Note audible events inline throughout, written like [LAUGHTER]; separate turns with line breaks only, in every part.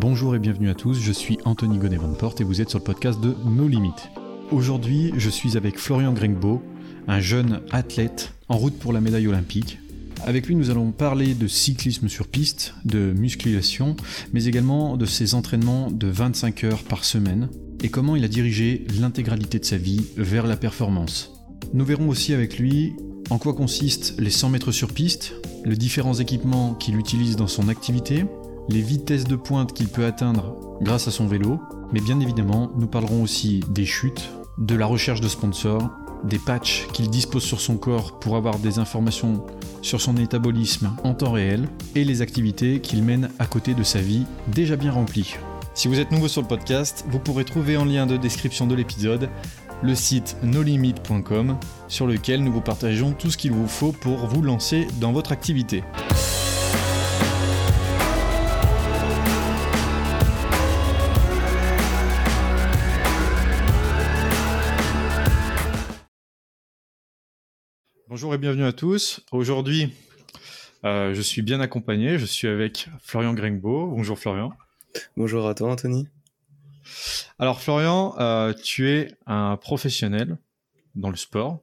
Bonjour et bienvenue à tous, je suis Anthony Gonnet-Vanport et vous êtes sur le podcast de No Limites. Aujourd'hui, je suis avec Florian Grengbo, un jeune athlète en route pour la médaille olympique. Avec lui, nous allons parler de cyclisme sur piste, de musculation, mais également de ses entraînements de 25 heures par semaine et comment il a dirigé l'intégralité de sa vie vers la performance. Nous verrons aussi avec lui en quoi consistent les 100 mètres sur piste, les différents équipements qu'il utilise dans son activité, les vitesses de pointe qu'il peut atteindre grâce à son vélo, mais bien évidemment, nous parlerons aussi des chutes, de la recherche de sponsors, des patchs qu'il dispose sur son corps pour avoir des informations sur son métabolisme en temps réel, et les activités qu'il mène à côté de sa vie déjà bien remplie. Si vous êtes nouveau sur le podcast, vous pourrez trouver en lien de description de l'épisode le site nolimit.com sur lequel nous vous partageons tout ce qu'il vous faut pour vous lancer dans votre activité. Bonjour et bienvenue à tous. Aujourd'hui, euh, je suis bien accompagné. Je suis avec Florian Grengbo. Bonjour Florian.
Bonjour à toi Anthony.
Alors Florian, euh, tu es un professionnel dans le sport.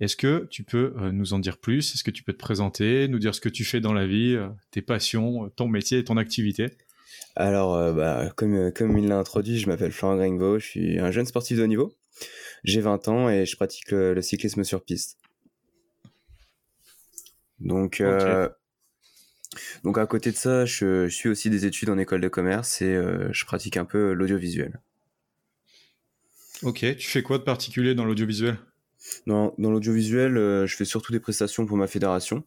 Est-ce que tu peux euh, nous en dire plus? Est-ce que tu peux te présenter, nous dire ce que tu fais dans la vie, tes passions, ton métier et ton activité?
Alors, bah, comme, comme il l'a introduit, je m'appelle Florian Gringbo, je suis un jeune sportif de haut niveau. J'ai 20 ans et je pratique le, cyclisme sur piste. Donc, donc à côté de ça, je, suis aussi des études en école de commerce et je pratique un peu l'audiovisuel.
Ok, tu fais quoi de particulier dans l'audiovisuel?
Dans, dans l'audiovisuel, euh, je fais surtout des prestations pour ma fédération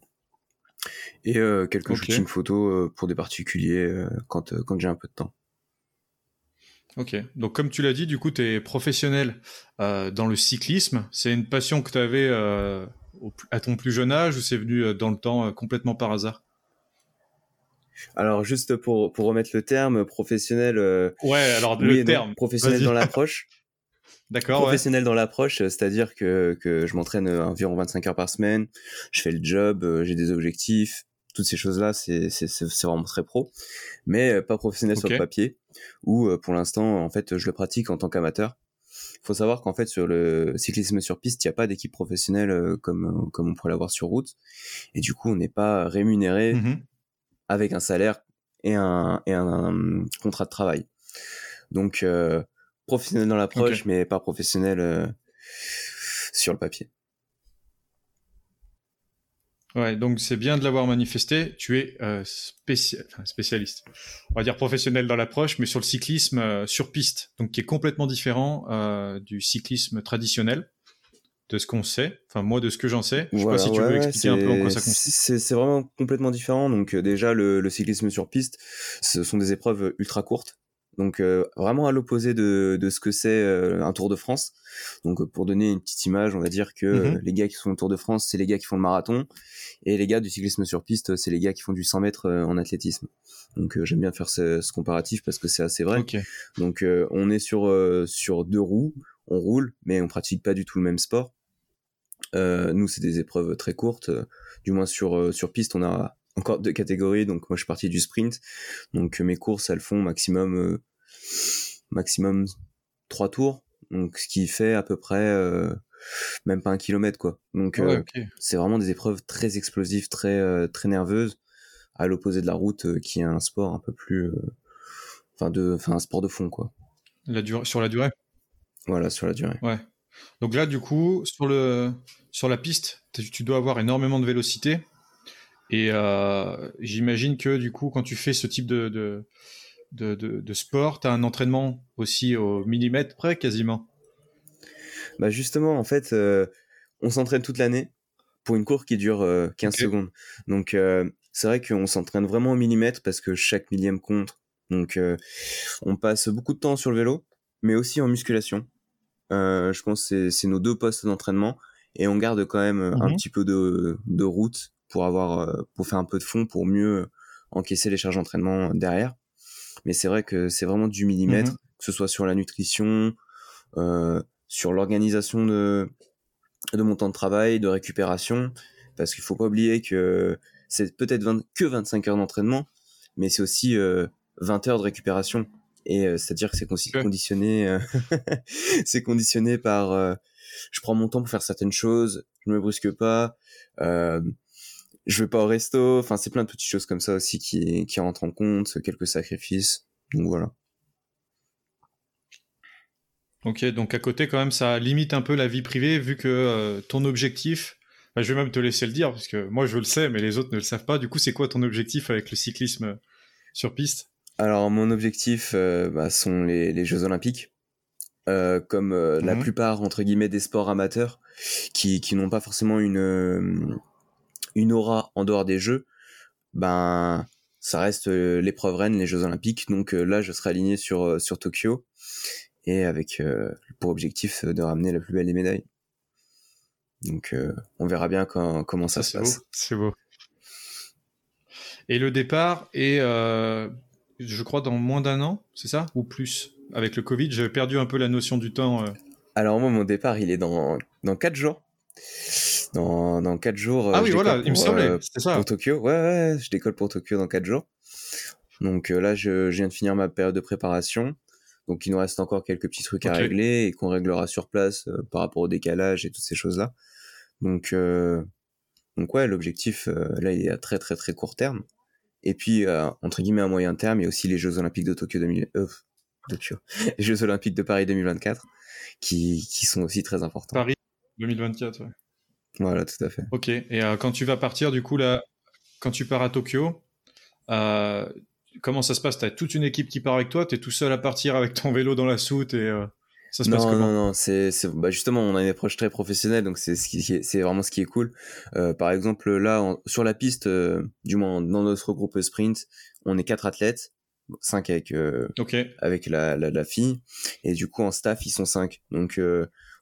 et euh, quelques shootings photos euh, pour des particuliers quand, quand j'ai un peu de temps.
Ok, donc comme tu l'as dit, du coup, tu es professionnel dans le cyclisme. C'est une passion que tu avais à ton plus jeune âge ou c'est venu dans le temps complètement par hasard?
Alors juste pour, pour remettre le terme professionnel.
ouais, alors le terme. [LAUGHS]
professionnel dans l'approche.
D'accord.
Professionnel dans l'approche, c'est-à-dire que, que je m'entraîne euh, environ 25 heures par semaine, je fais le job, euh, j'ai des objectifs, toutes ces choses-là, c'est vraiment très pro, mais euh, pas professionnel sur le papier, où pour l'instant, en fait, je le pratique en tant qu'amateur. Il faut savoir qu'en fait, sur le cyclisme sur piste, il n'y a pas d'équipe professionnelle comme, comme on pourrait l'avoir sur route, et du coup, on n'est pas rémunéré mmh avec un salaire et un, et un, contrat de travail. Donc, professionnel dans l'approche, mais pas professionnel euh, sur le papier.
Ouais, donc c'est bien de l'avoir manifesté. Tu es euh, spécialiste, on va dire professionnel dans l'approche, mais sur le cyclisme euh, sur piste, donc qui est complètement différent du cyclisme traditionnel, de ce qu'on sait. Enfin, moi, de ce que j'en sais. Je sais pas si tu veux expliquer un peu en quoi ça consiste.
C'est vraiment complètement différent. Donc déjà, le, cyclisme sur piste, ce sont des épreuves ultra courtes. Donc euh, vraiment à l'opposé de, de ce que c'est euh, un Tour de France. Donc euh, pour donner une petite image, on va dire que mmh les gars qui font le Tour de France, c'est les gars qui font le marathon, et les gars du cyclisme sur piste, c'est les gars qui font du 100 mètres en athlétisme. Donc j'aime bien faire ce, ce, comparatif parce que c'est assez vrai. Donc on est sur sur deux roues, on roule, mais on pratique pas du tout le même sport. nous c'est des épreuves très courtes, du moins sur sur piste on a encore deux catégories. Donc moi je suis parti du sprint. Donc mes courses elles font maximum euh, maximum trois tours. Donc ce qui fait à peu près euh, même pas un kilomètre quoi. Donc euh, c'est vraiment des épreuves très explosives, très très nerveuses, à l'opposé de la route qui est un sport un peu plus, enfin de, enfin un sport de fond quoi.
La durée sur la durée.
Voilà sur la durée.
Ouais. Donc là du coup sur le sur la piste, tu dois avoir énormément de vélocité et euh, j'imagine que du coup, quand tu fais ce type de, de, de, de, sport, tu as un entraînement aussi au millimètre près quasiment.
Bah justement, en fait, euh, on s'entraîne toute l'année pour une course qui dure 15 euh, secondes. Donc c'est vrai qu'on s'entraîne vraiment au millimètre parce que chaque millième compte. Donc on passe beaucoup de temps sur le vélo, mais aussi en musculation. je pense que c'est nos deux postes d'entraînement et on garde quand même un mmh petit peu de, de route pour avoir euh, pour faire un peu de fond pour mieux encaisser les charges d'entraînement derrière. Mais c'est vrai que c'est vraiment du millimètre, mmh que ce soit sur la nutrition, euh, sur l'organisation de, de mon temps de travail, de récupération, parce qu'il faut pas oublier que c'est peut-être que 25 heures d'entraînement, mais c'est aussi euh, 20 heures de récupération. Et c'est-à-dire que c'est conditionné, [LAUGHS] c'est conditionné par, je prends mon temps pour faire certaines choses, je me brusque pas, je vais pas au resto. Enfin, c'est plein de petites choses comme ça aussi qui, qui rentrent en compte, quelques sacrifices. Donc voilà.
Ok, donc à côté quand même, ça limite un peu la vie privée vu que euh, ton objectif, bah, je vais même te laisser le dire parce que moi je le sais, mais les autres ne le savent pas. Du coup, c'est quoi ton objectif avec le cyclisme sur piste?
Alors mon objectif euh, bah, sont les, les, Jeux Olympiques. Euh, comme la mhm. plupart entre guillemets des sports amateurs qui, qui n'ont pas forcément une une aura en dehors des Jeux, ben ça reste l'épreuve reine, les Jeux Olympiques. Donc là, je serai aligné sur sur Tokyo et avec euh, pour objectif de ramener la plus belle des médailles. Donc euh, on verra bien quand, comment ça, se passe.
C'est beau. Et le départ est, euh, je crois, dans moins d'un an, c'est ça? Ou plus? Avec le Covid, j'avais perdu un peu la notion du temps.
Alors moi, mon départ, il est dans, dans 4 jours. Dans, dans 4 jours.
Ah oui, voilà, il me semblait,
c'était ça. Pour Tokyo, ouais, ouais, je décolle pour Tokyo dans 4 jours. Donc là, je, je, viens de finir ma période de préparation. Donc il nous reste encore quelques petits trucs à régler et qu'on réglera sur place euh, par rapport au décalage et toutes ces choses-là. Donc euh, donc ouais, l'objectif euh, là il est à très très très court terme. Et puis entre guillemets à moyen terme, il y a aussi les Jeux Olympiques de Tokyo 2000 Tokyo. [LAUGHS] les Jeux Olympiques de Paris 2024 qui qui sont aussi très importants.
Paris 2024 ouais.
Voilà, tout à fait.
OK. Et quand tu vas partir du coup là quand tu pars à Tokyo, euh, comment ça se passe? Tu as toute une équipe qui part avec toi? Tu es tout seul à partir avec ton vélo dans la soute et euh, ça se passe comment?
Non, non, c'est, bah justement, on a une approche très professionnelle, donc c'est, c'est vraiment ce qui est cool. Euh, par exemple, là, sur la piste, euh, du moins dans notre groupe sprint, on est quatre athlètes, cinq avec, avec la, la, la, fille, et du coup, en staff, ils sont cinq. Donc,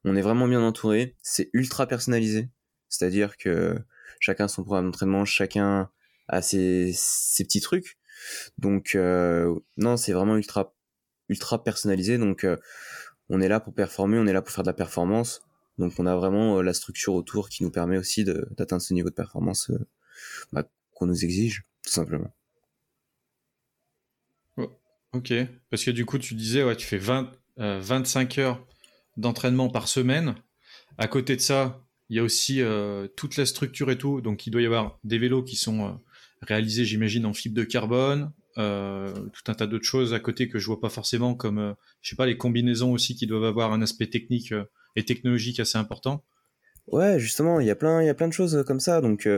on est vraiment bien entouré. C'est ultra personnalisé, c'est-à-dire que chacun son programme d'entraînement, chacun a ses, ses petits trucs. Donc euh, non, c'est vraiment ultra ultra personnalisé. Donc euh, on est là pour performer, on est là pour faire de la performance. Donc on a vraiment euh, la structure autour qui nous permet aussi d'atteindre ce niveau de performance bah, qu'on nous exige, tout simplement.
Oh, ok, parce que du coup tu disais, ouais, tu fais 20, 25 heures d'entraînement par semaine. À côté de ça, il y a aussi toute la structure et tout. Donc il doit y avoir des vélos qui sont réalisé, j'imagine, en fibre de carbone, euh, tout un tas d'autres choses à côté que je vois pas forcément, comme, euh, je sais pas, les combinaisons aussi qui doivent avoir un aspect technique euh, et technologique assez important.
Ouais, justement, il y a plein, il y a plein de choses comme ça. Donc,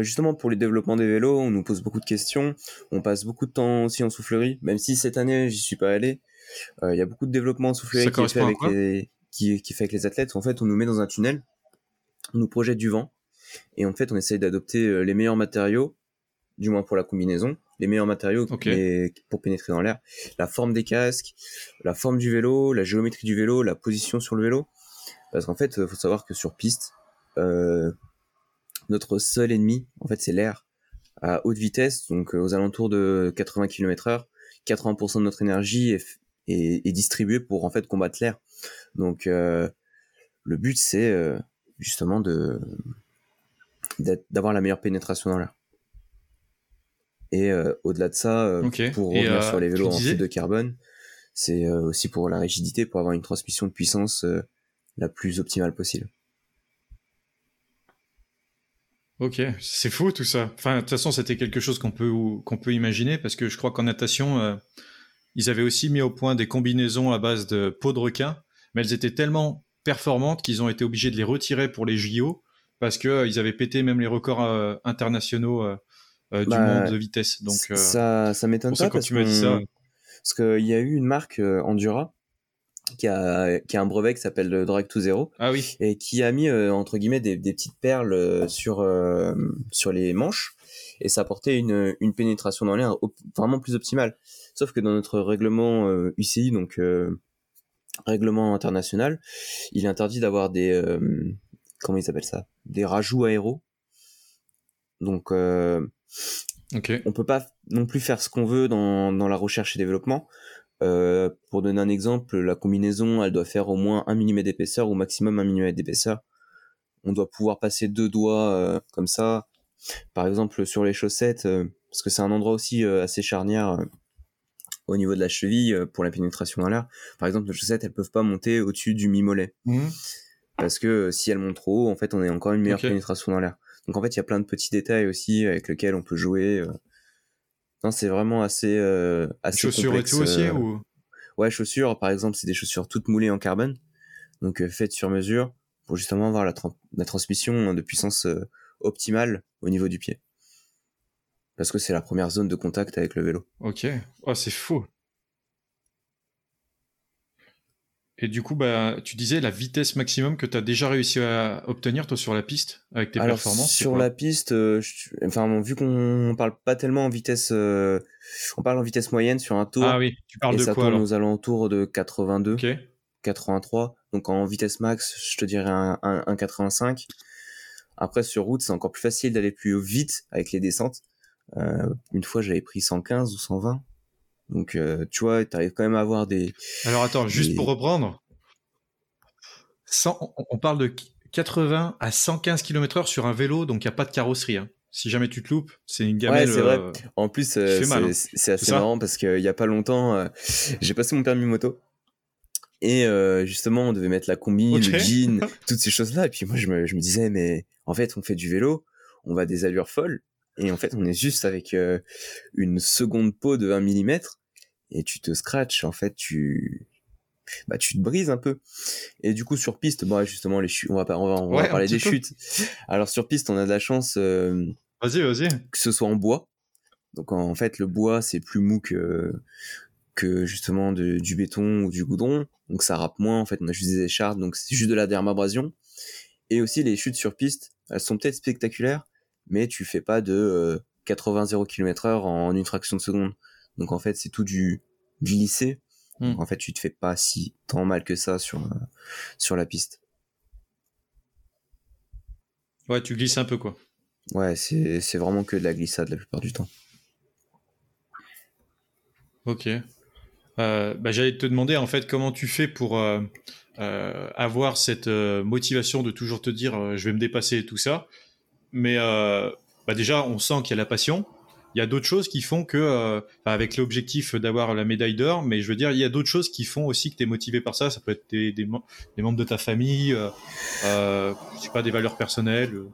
justement, pour le développement des vélos, on nous pose beaucoup de questions. On passe beaucoup de temps aussi en soufflerie, même si cette année, j'y suis pas allé. Il y a beaucoup de développement en soufflerie qui est, fait avec les, qui, qui fait avec les athlètes. En fait, on nous met dans un tunnel, on nous projette du vent, et en fait, on essaye d'adopter les meilleurs matériaux du moins pour la combinaison, les meilleurs matériaux pour pénétrer dans l'air, la forme des casques, la forme du vélo, la géométrie du vélo, la position sur le vélo. Parce qu'en fait, il faut savoir que sur piste, euh, notre seul ennemi, en fait, c'est l'air à haute vitesse, donc euh, aux alentours de 80 km/h. 80% de notre énergie est, est, distribuée pour en fait combattre l'air. Donc, euh, le but, c'est justement de d'avoir la meilleure pénétration dans l'air. Et euh, au-delà de ça, euh, pour revenir euh, sur les vélos en fibre de carbone, c'est aussi pour la rigidité, pour avoir une transmission de puissance la plus optimale possible.
Ok, c'est fou tout ça. Enfin, de toute façon, c'était quelque chose qu'on peut qu'on peut imaginer parce que je crois qu'en natation, ils avaient aussi mis au point des combinaisons à base de peau de requin, mais elles étaient tellement performantes qu'ils ont été obligés de les retirer pour les JO parce que ils avaient pété même les records internationaux euh, du bah, monde de vitesse. Donc,
euh, ça, ça m'étonne pas. parce, tu m'as dit ça. parce qu'il y a eu une marque euh, Endura qui a, qui a un brevet qui s'appelle Drag to Zero.
Ah oui.
Et qui a mis, entre guillemets, des, des, petites perles sur, sur les manches. Et ça apportait une, une pénétration dans l'air vraiment plus optimale. Sauf que dans notre règlement UCI, donc règlement international, il est interdit d'avoir des, comment il s'appelle ça? Des rajouts aéros. Donc,
Okay.
On peut pas non plus faire ce qu'on veut dans, dans la recherche et développement. Euh, pour donner un exemple, la combinaison, elle doit faire au moins un mm d'épaisseur, au maximum un mm d'épaisseur. On doit pouvoir passer deux doigts euh, comme ça. Par exemple, sur les chaussettes, euh, parce que c'est un endroit aussi euh, assez charnière au niveau de la cheville euh, pour la pénétration dans l'air. Par exemple, nos chaussettes, elles peuvent pas monter au-dessus du mi-mollet.
Mhm.
Parce que euh, si elles montent trop haut, en fait, on a encore une meilleure pénétration dans l'air. Donc en fait, il y a plein de petits détails aussi avec lesquels on peut jouer. euh. Non, c'est vraiment assez, euh, assez
Chaussures
complexe.
et tout aussi ou...
Ouais, chaussures, par exemple, c'est des chaussures toutes moulées en carbone, donc euh, faites sur mesure pour justement avoir la, tran- la transmission de puissance euh, optimale au niveau du pied. Parce que c'est la première zone de contact avec le vélo.
Ok. Oh, c'est faux. Et du coup, bah, tu disais la vitesse maximum que tu as déjà réussi à obtenir, toi, sur la piste, avec tes
Alors
performances.
sur la piste, euh, je- enfin vu qu'on parle pas tellement en vitesse, euh, on parle en vitesse moyenne sur un tour,
Ah oui, tu parles
et
de
ça
quoi
tourne
alors
aux alentours de 82,
Ok.
83. Donc en vitesse max, je te dirais un, un, un 85. Après sur route, c'est encore plus facile d'aller plus vite avec les descentes. Euh, une fois, j'avais pris 115 ou 120. Donc euh, tu vois, t'arrives quand même à avoir des.
Alors attends, juste pour reprendre, 100 on, parle de 80 à 115 km/h sur un vélo, donc il n'y a pas de carrosserie. hein. Si jamais tu te loupes, c'est une gamelle.
c'est vrai.
euh,
En plus, euh,
hein.
c'est assez marrant parce qu'il y a pas longtemps, euh, j'ai passé mon permis moto. Et justement, on devait mettre la combi,
Ok.
le jean, [LAUGHS] toutes ces choses-là. Et puis moi, je me, je me disais, mais en fait, on fait du vélo, on va à des allures folles. Et en fait, on est juste avec euh, une seconde peau de 1 mm. Et tu te scratches, en fait, tu, bah, tu te brises un peu. Et du coup, sur piste, bon, justement, les chutes, on va, pas- on va, on va
Ouais,
parler des chutes. Alors, sur piste, on a de la chance. euh,
Vas-y, vas-y.
que ce soit en bois. Donc en fait, le bois c'est plus mou que que justement de- du béton ou du goudron. Donc ça râpe moins. En fait, on a juste des écharpes, donc c'est juste de la dermabrasion. Et aussi les chutes sur piste, elles sont peut-être spectaculaires, mais tu fais pas de euh, 80 0 km/h en une fraction de seconde. Donc en fait, c'est tout du glissé.
Hmm.
Donc, en fait, tu te fais pas si tant mal que ça sur euh, sur la piste.
Ouais, tu glisses un peu, quoi.
Ouais, c'est vraiment que de la glissade la plupart du temps.
Ok. Euh, bah, J'allais te demander, en fait, comment tu fais pour euh, euh, avoir cette euh, motivation de toujours te dire euh, je vais me dépasser et tout ça. Mais euh, bah, déjà, on sent qu'il y a la passion. Il y a d'autres choses qui font que, euh, avec l'objectif d'avoir la médaille d'or, mais je veux dire, il y a d'autres choses qui font aussi que tu es motivé par ça. Ça peut être des, des, des membres de ta famille, euh, euh, je sais pas, des valeurs personnelles. euh.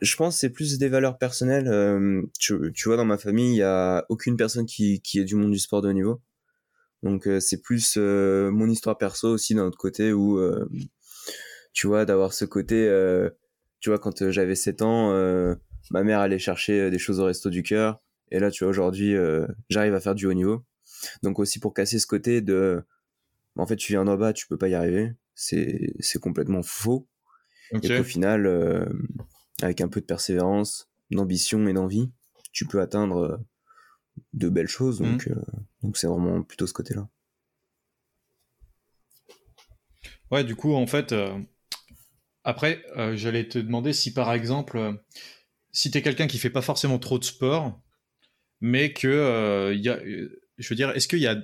je pense que c'est plus des valeurs personnelles. euh, tu, tu vois, dans ma famille, il y a aucune personne qui, qui est du monde du sport de haut niveau. Donc c'est plus mon histoire perso aussi d'un autre côté où, tu vois, d'avoir ce côté, tu vois, quand euh, j'avais 7 ans, euh, ma mère allait chercher euh, des choses au resto du cœur. Et là, tu vois, aujourd'hui, j'arrive à faire du haut niveau. Donc aussi pour casser ce côté de, en fait, tu viens d'en bas, tu peux pas y arriver. C'est c'est complètement faux et qu'au final, euh, avec un peu de persévérance, d'ambition et d'envie, tu peux atteindre de belles choses. Donc, euh, donc c'est vraiment plutôt ce côté-là.
Ouais, du coup, en fait, euh, après, euh, j'allais te demander si par exemple, euh, si tu es quelqu'un qui fait pas forcément trop de sport, mais que, euh, je veux dire, est-ce qu'il y a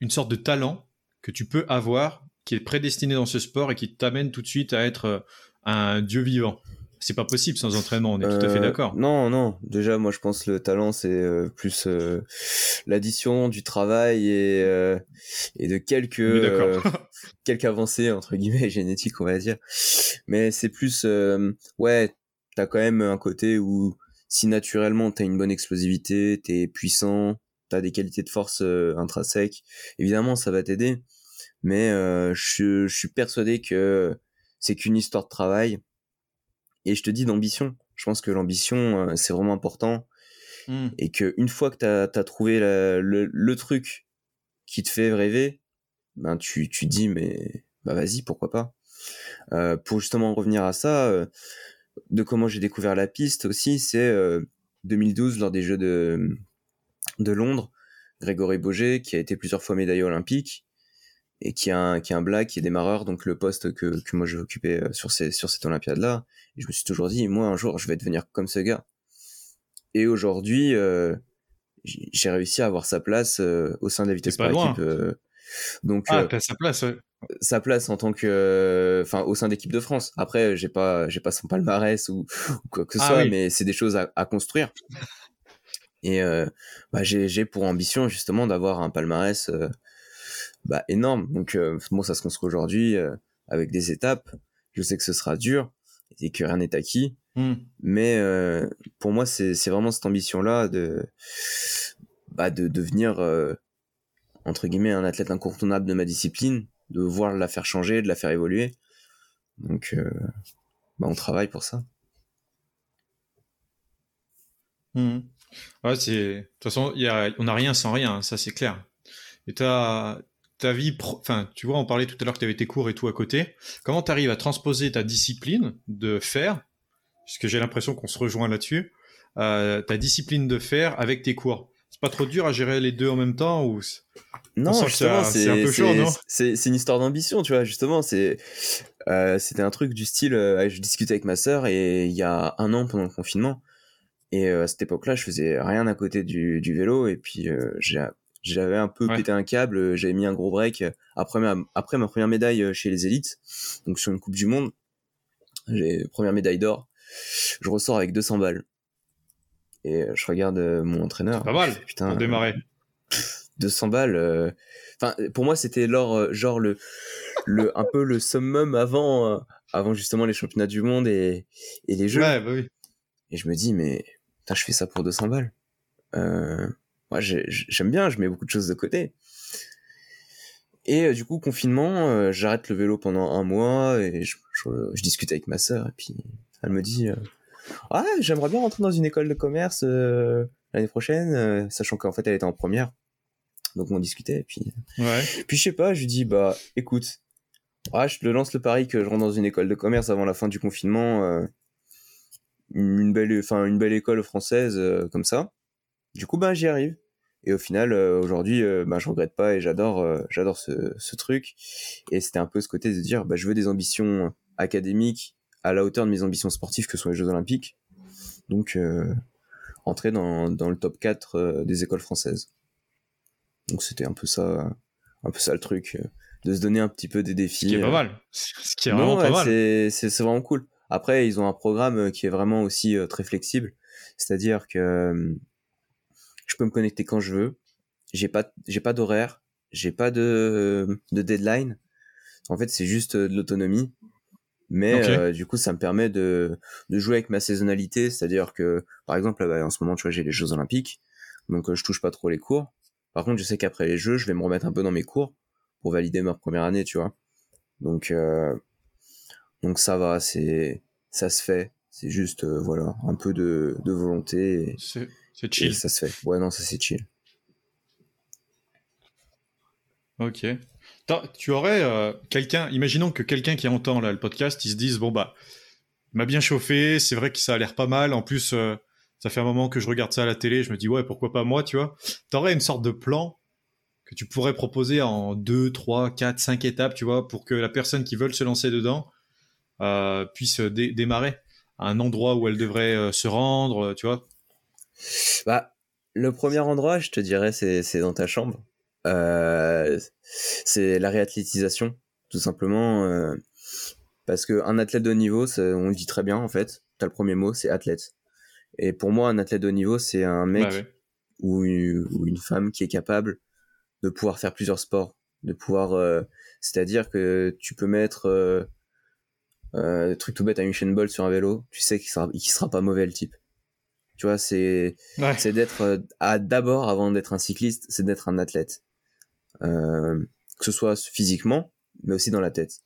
une sorte de talent que tu peux avoir qui est prédestiné dans ce sport et qui t'amène tout de suite à être un dieu vivant? C'est pas possible sans entraînement, on est tout à fait
Euh,
d'accord.
Non, non. Déjà, moi, je pense que le talent, c'est euh, plus euh, l'addition du travail et, euh, et de quelques, euh, [LAUGHS] quelques avancées, entre guillemets, [LAUGHS] génétiques, on va dire. Mais c'est plus, euh, ouais, t'as quand même un côté où si naturellement t'as une bonne explosivité, t'es puissant, t'as des qualités de force intrinsèques, évidemment, ça va t'aider. Mais euh, je, je suis persuadé que c'est qu'une histoire de travail et je te dis d'ambition. Je pense que l'ambition, euh, c'est vraiment important.
Hmm.
Et que une fois que tu as, trouvé la- le, le truc qui te fait rêver, ben tu, tu te dis, mais bah vas-y, pourquoi pas. Euh, pour justement revenir à ça, euh, de comment j'ai découvert la piste aussi, c'est euh, 2012 lors des Jeux de, de Londres, Grégory Boger, qui a été plusieurs fois médaillé olympique, et qui est un, qui est un black, qui est démarreur, donc le poste que, que moi j'ai occupé euh, sur, ces, sur cette Olympiade-là. Et je me suis toujours dit, moi un jour je vais devenir comme ce gars. Et aujourd'hui, euh, j'ai réussi à avoir sa place euh, au sein de la vitesse par
loin.
équipe. euh, donc
Ah,
euh,
sa place, ouais.
sa place en tant que, euh, enfin au sein d'équipe de France. Après, j'ai pas, j'ai pas son palmarès ou, ou quoi que ce
Ah
soit,
oui.
mais c'est des choses à, à construire. Et bah, j'ai pour ambition justement d'avoir un palmarès bah, énorme. Donc bon, ça se construit aujourd'hui avec des étapes. Je sais que ce sera dur et que rien n'est acquis. Hmm. Mais pour moi, c'est vraiment cette ambition-là de, bah, de devenir, entre guillemets, un athlète incontournable de ma discipline, de voir la faire changer, de la faire évoluer. Donc, bah, on travaille pour ça.
Hmm. Ouais, c'est. De toute façon, y a... on n'a rien sans rien, ça c'est clair. Et ta, ta vie. Enfin, tu vois, on parlait tout à l'heure que tu avais tes cours et tout à côté. Comment tu arrives à transposer ta discipline de faire, puisque j'ai l'impression qu'on se rejoint là-dessus, euh, ta discipline de faire avec tes cours? C'est pas trop dur à gérer les deux en même temps ou
non, justement, c'est un peu chaud, non? C'est une histoire d'ambition, tu vois. Justement, euh, c'était un truc du style. Euh, je discutais avec ma sœur et il y a un an pendant le confinement, et à cette époque-là, je faisais rien à côté du, du vélo. Et puis, euh, j'avais un peu pété un câble. J'avais mis un gros break après ma, après ma première médaille euh, chez les élites, donc sur une Coupe du Monde. J'ai première médaille d'or. Je ressors avec 200 balles. Et je regarde mon entraîneur.
Pas mal. Putain. Pour démarrer.
200 balles. Enfin, pour moi, c'était genre, genre le, le, un peu le summum avant, avant justement les championnats du monde et, et les jeux.
Ouais, bah oui.
Et je me dis, mais je fais ça pour 200 balles. Euh, moi, j'aime bien, je mets beaucoup de choses de côté. Et euh, du coup, confinement, euh, j'arrête le vélo pendant un mois et je, discute avec ma sœur et puis elle me dit ah j'aimerais bien rentrer dans une école de commerce l'année prochaine, sachant qu'en fait elle était en première. Donc on discutait et puis
ouais.
puis je sais pas, je lui dis bah écoute, ah, je te lance le pari que je rentre dans une école de commerce avant la fin du confinement une belle, enfin une belle école française euh, comme ça. Du coup, ben j'y arrive. Et au final, euh, aujourd'hui, euh, ben, je regrette pas et j'adore, j'adore ce, ce, truc. Et c'était un peu ce côté de dire, bah, je veux des ambitions académiques à la hauteur de mes ambitions sportives que sont les Jeux Olympiques. Donc, entrer dans, dans le top 4 des écoles françaises. Donc, c'était un peu ça, un peu ça le truc, de se donner un petit peu des défis.
Ce qui est pas mal. Ce qui est vraiment pas mal.
C'est vraiment cool. Après, ils ont un programme euh, qui est vraiment aussi euh, très flexible, c'est-à-dire que euh, je peux me connecter quand je veux. J'ai pas, j'ai pas d'horaire, j'ai pas de, de deadline. En fait, c'est juste de l'autonomie. Mais du coup, ça me permet de, de jouer avec ma saisonnalité, c'est-à-dire que, par exemple, en ce moment, tu vois, j'ai les Jeux Olympiques, donc je touche pas trop les cours. Par contre, je sais qu'après les Jeux, je vais me remettre un peu dans mes cours pour valider ma première année, tu vois. Donc, donc ça va, c'est ça se fait. C'est juste euh, voilà un peu de, de volonté.
C'est chill.
ça se fait. Ouais non ça c'est chill.
Ok. Tu aurais euh, quelqu'un, imaginons que quelqu'un qui entend là, le podcast, il se dise bon bah m'a bien chauffé, c'est vrai que ça a l'air pas mal. En plus, euh, ça fait un moment que je regarde ça à la télé, je me dis ouais pourquoi pas moi, tu vois. T'aurais une sorte de plan que tu pourrais proposer en 2, 3, 4, 5 étapes, tu vois, pour que la personne qui veut se lancer dedans euh, puisse démarrer à un endroit où elle devrait se rendre, tu vois
Bah, le premier endroit, je te dirais, c'est dans ta chambre. c'est la réathlétisation, tout simplement. parce qu'un athlète de haut niveau, on le dit très bien en fait. T'as le premier mot, c'est athlète. Et pour moi, un athlète de haut niveau, c'est un mec bah ou, une, femme qui est capable de pouvoir faire plusieurs sports, de pouvoir, c'est-à-dire que tu peux mettre euh, truc tout bête à une chaîne ball sur un vélo, tu sais qu'il sera, sera pas mauvais le type. Tu vois, c'est c'est d'être euh, à d'abord avant d'être un cycliste, c'est d'être un athlète, euh, que ce soit physiquement, mais aussi dans la tête.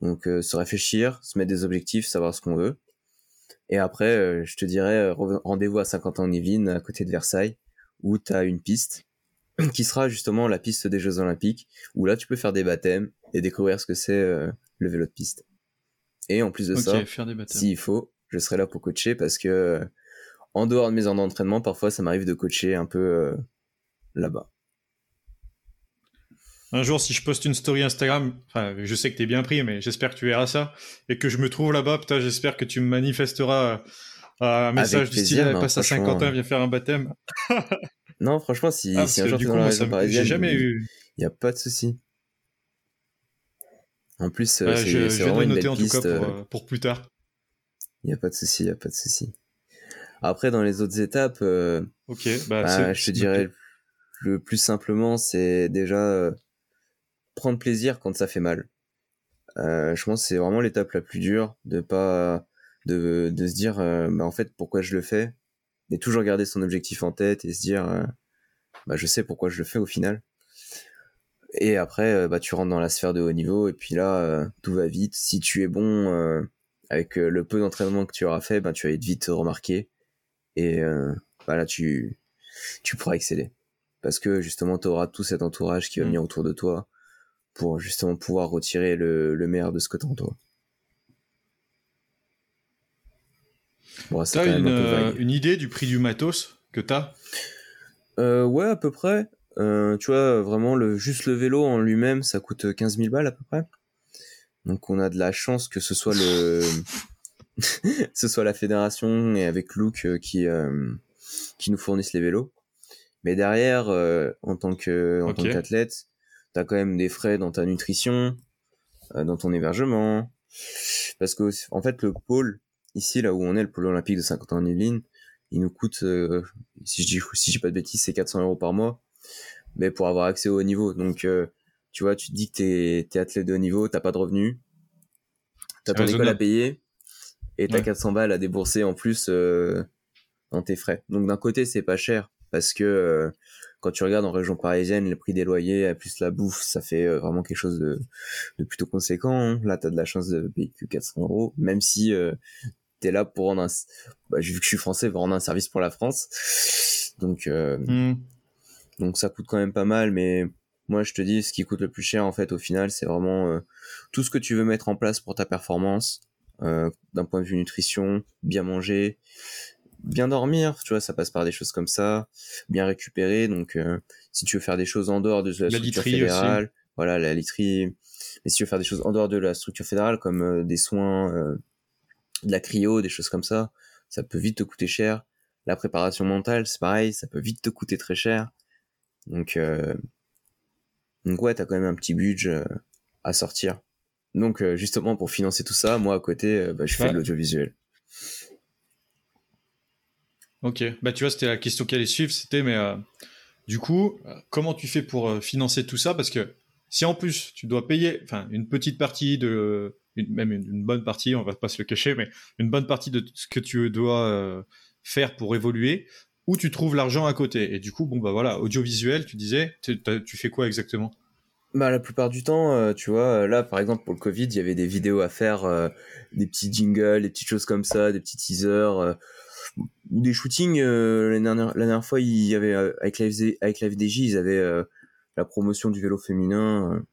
Donc euh, se réfléchir, se mettre des objectifs, savoir ce qu'on veut. Et après, euh, je te dirais rendez-vous à Saint-Quentin-en-Yvelines, à côté de Versailles, où tu as une piste [CLEARS THROAT] qui sera justement la piste des Jeux Olympiques, où là tu peux faire des baptêmes et découvrir ce que c'est le vélo de piste. Et en plus de ça, s'il faut, je serai là pour coacher parce que en dehors de mes heures d'entraînement, parfois ça m'arrive de coacher un peu euh, là-bas.
Un jour, si je poste une story Instagram, enfin, je sais que tu es bien pris, mais j'espère que tu verras ça, et que je me trouve là-bas, putain, j'espère que tu me manifesteras euh, un message du style, passe à Saint-Quentin, viens faire un baptême. [LAUGHS]
non, franchement, si, ah, si un jour tu dans j'ai jamais eu. Il n'y a pas de souci. En plus,
euh, c'est vraiment une belle en piste. Tout cas pour, euh, euh, pour plus tard.
Il n'y a pas de souci, il n'y a pas de souci. Après, dans les autres étapes, euh,
ok, bah,
bah je te dirais le plus simplement, c'est déjà prendre plaisir quand ça fait mal. je pense que c'est vraiment l'étape la plus dure de pas de, de se dire bah en fait pourquoi je le fais mais toujours garder son objectif en tête et se dire bah je sais pourquoi je le fais au final et après, bah, tu rentres dans la sphère de haut niveau, et puis là, tout va vite. Si tu es bon avec le peu d'entraînement que tu auras fait, bah, tu vas être vite remarqué. Et bah, là, tu, tu pourras exceller. Parce que justement, tu auras tout cet entourage qui va mmh. venir autour de toi pour justement pouvoir retirer le, le meilleur de ce que tu as en toi.
Bon, t'as une, une idée du prix du matos que t'as?
Euh, Ouais, à peu près. Euh, tu vois, vraiment, le, juste le vélo en lui-même, ça coûte 15 000 balles à peu près. Donc on a de la chance que ce soit le, [LAUGHS] ce soit la fédération et avec Luke euh, qui euh, qui nous fournissent les vélos. Mais derrière, en tant que en tant qu'athlète, t'as quand même des frais dans ta nutrition, dans ton hébergement, parce que en fait le pôle ici là où on est, le pôle olympique de Saint-Quentin-en-Yvelines, il nous coûte, si je dis si je dis pas de bêtises, c'est 400 euros par mois mais pour avoir accès au haut niveau. Donc, euh, tu vois, tu te dis que t'es es athlète de haut niveau, t'as pas de revenus, t'as ton école à payer, et t'as 400 balles à débourser en plus euh, dans tes frais. Donc d'un côté, c'est pas cher, parce que euh, quand tu regardes en région parisienne, le prix des loyers, plus la bouffe, ça fait vraiment quelque chose de, de plutôt conséquent. Hein. Là, t'as de la chance de payer que 400 euros, même si t'es là pour rendre un... Bah, vu que je suis français, pour rendre un service pour la France. Donc... Mmh. Donc ça coûte quand même pas mal, mais moi je te dis, ce qui coûte le plus cher en fait au final, c'est vraiment euh, tout ce que tu veux mettre en place pour ta performance, euh, d'un point de vue nutrition, bien manger, bien dormir, tu vois, ça passe par des choses comme ça, bien récupérer. Donc euh, si tu veux faire des choses en dehors de la, structure fédérale, voilà la literie. Mais si tu veux faire des choses en dehors de la structure fédérale, comme des soins, de la cryo, des choses comme ça, ça peut vite te coûter cher. La préparation mentale, c'est pareil, ça peut vite te coûter très cher. Donc, euh, donc ouais, t'as quand même un petit budget euh, à sortir. Donc euh, justement pour financer tout ça, moi à côté, bah, je fais de l'audiovisuel.
Ok, bah tu vois, c'était la question qui allait suivre, c'était mais du coup, comment tu fais pour financer tout ça? Parce que si en plus tu dois payer, enfin une petite partie de, même une, bonne partie, on va pas se le cacher, mais une bonne partie de ce que tu dois faire pour évoluer, où tu trouves l'argent à côté. Et du coup, bon, bah voilà, audiovisuel, tu disais, tu fais quoi exactement?
Bah, la plupart du temps, euh, tu vois, là, par exemple, pour le Covid, il y avait des vidéos à faire, euh, des petits jingles, des petites choses comme ça, des petits teasers, euh, des shootings. la, dernière, la dernière fois, il y avait, avec, la avec la FDJ, ils avaient la promotion du vélo féminin.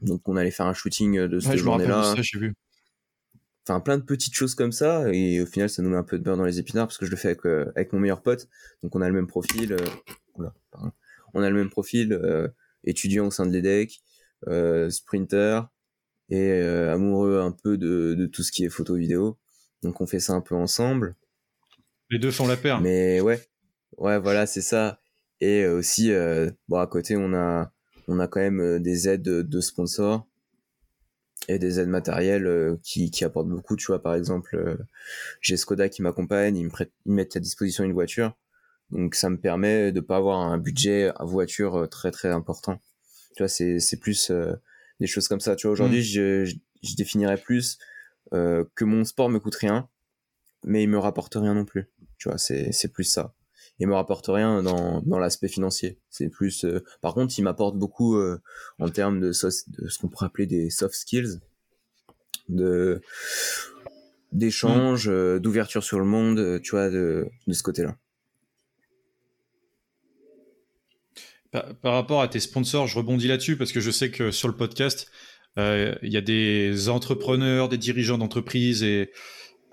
donc, on allait faire un shooting de cette journée-là. j'ai vu enfin plein de petites choses comme ça et au final ça nous met un peu de beurre dans les épinards parce que je le fais avec, euh, avec mon meilleur pote donc on a le même profil euh, on a le même profil euh, étudiant au sein de l'EDEC sprinter et amoureux un peu de, de tout ce qui est photo vidéo. Donc on fait ça un peu ensemble.
Les deux font la paire.
Mais ouais. Ouais voilà c'est ça. Et aussi bon à côté on a on a quand même des aides de sponsors et des aides matérielles euh, qui, qui apportent beaucoup. Tu vois, par exemple, euh, j'ai Skoda qui m'accompagne, ils me, mettent à disposition une voiture. Donc ça me permet de pas avoir un budget à voiture euh, très très important. Tu vois, c'est, c'est plus des choses comme ça. Tu vois, aujourd'hui, mmh. je, je, je, définirais plus que mon sport me coûte rien, mais il me rapporte rien non plus. Tu vois, c'est, c'est plus ça il me rapporte rien dans, dans l'aspect financier. C'est plus, euh, par contre, il m'apporte beaucoup euh, en termes de, de ce qu'on pourrait appeler des soft skills, de d'échange, euh, d'ouverture sur le monde, tu vois, de, de ce côté-là.
Par, rapport à tes sponsors, je rebondis là-dessus parce que je sais que sur le podcast, il y a des entrepreneurs, des dirigeants d'entreprise et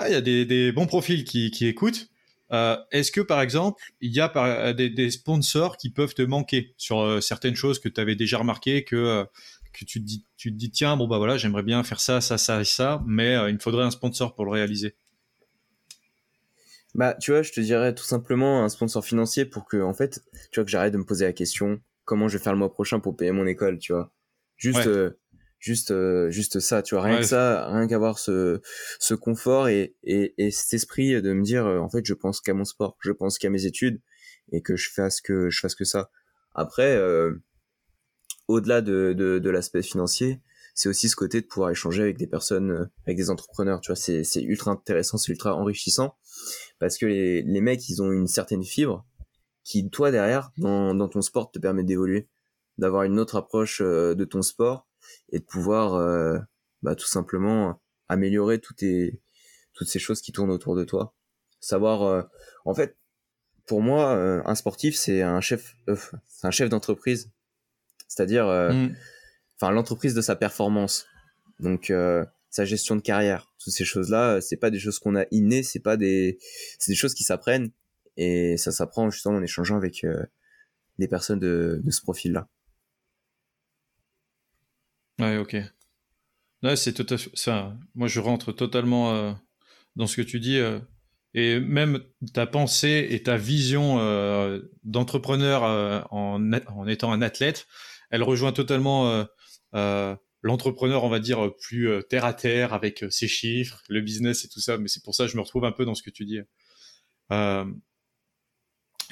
ah, il y a des, bons profils qui, écoutent. Euh, est-ce que par exemple, il y a euh, des, sponsors qui peuvent te manquer sur euh, certaines choses que tu avais déjà remarqué que que tu te dis tu te dis tiens bon bah voilà j'aimerais bien faire ça ça ça et ça mais il me faudrait un sponsor pour le réaliser.
Bah tu vois je te dirais tout simplement un sponsor financier pour que en fait tu vois que j'arrête de me poser la question comment je vais faire le mois prochain pour payer mon école tu vois. Juste juste juste ça tu vois. Rien que ça rien qu'avoir ce ce confort et, et et cet esprit de me dire en fait je pense qu'à mon sport je pense qu'à mes études et que je fasse que je fasse que ça. Après au-delà de de, de l'aspect financier c'est aussi ce côté de pouvoir échanger avec des personnes avec des entrepreneurs tu vois c'est c'est ultra intéressant c'est ultra enrichissant parce que les les mecs ils ont une certaine fibre qui toi derrière dans dans ton sport te permet d'évoluer d'avoir une autre approche de ton sport et de pouvoir euh, bah, tout simplement améliorer toutes tes, toutes ces choses qui tournent autour de toi. Savoir, euh, en fait, pour moi, euh, un sportif, c'est un chef, c'est un chef d'entreprise, c'est-à-dire, mm. Enfin, l'entreprise de sa performance. Donc, sa gestion de carrière, toutes ces choses-là, c'est pas des choses qu'on a innées, c'est pas des, c'est des choses qui s'apprennent et ça s'apprend justement en échangeant avec des personnes de, ce profil-là.
Ouais, ok. Là, c'est tout ça. Moi, je rentre totalement euh, dans ce que tu dis. Euh, et même ta pensée et ta vision euh, d'entrepreneur en, en, étant un athlète, elle rejoint totalement l'entrepreneur, on va dire, plus terre à terre avec ses chiffres, le business et tout ça. Mais c'est pour ça que je me retrouve un peu dans ce que tu dis. Euh,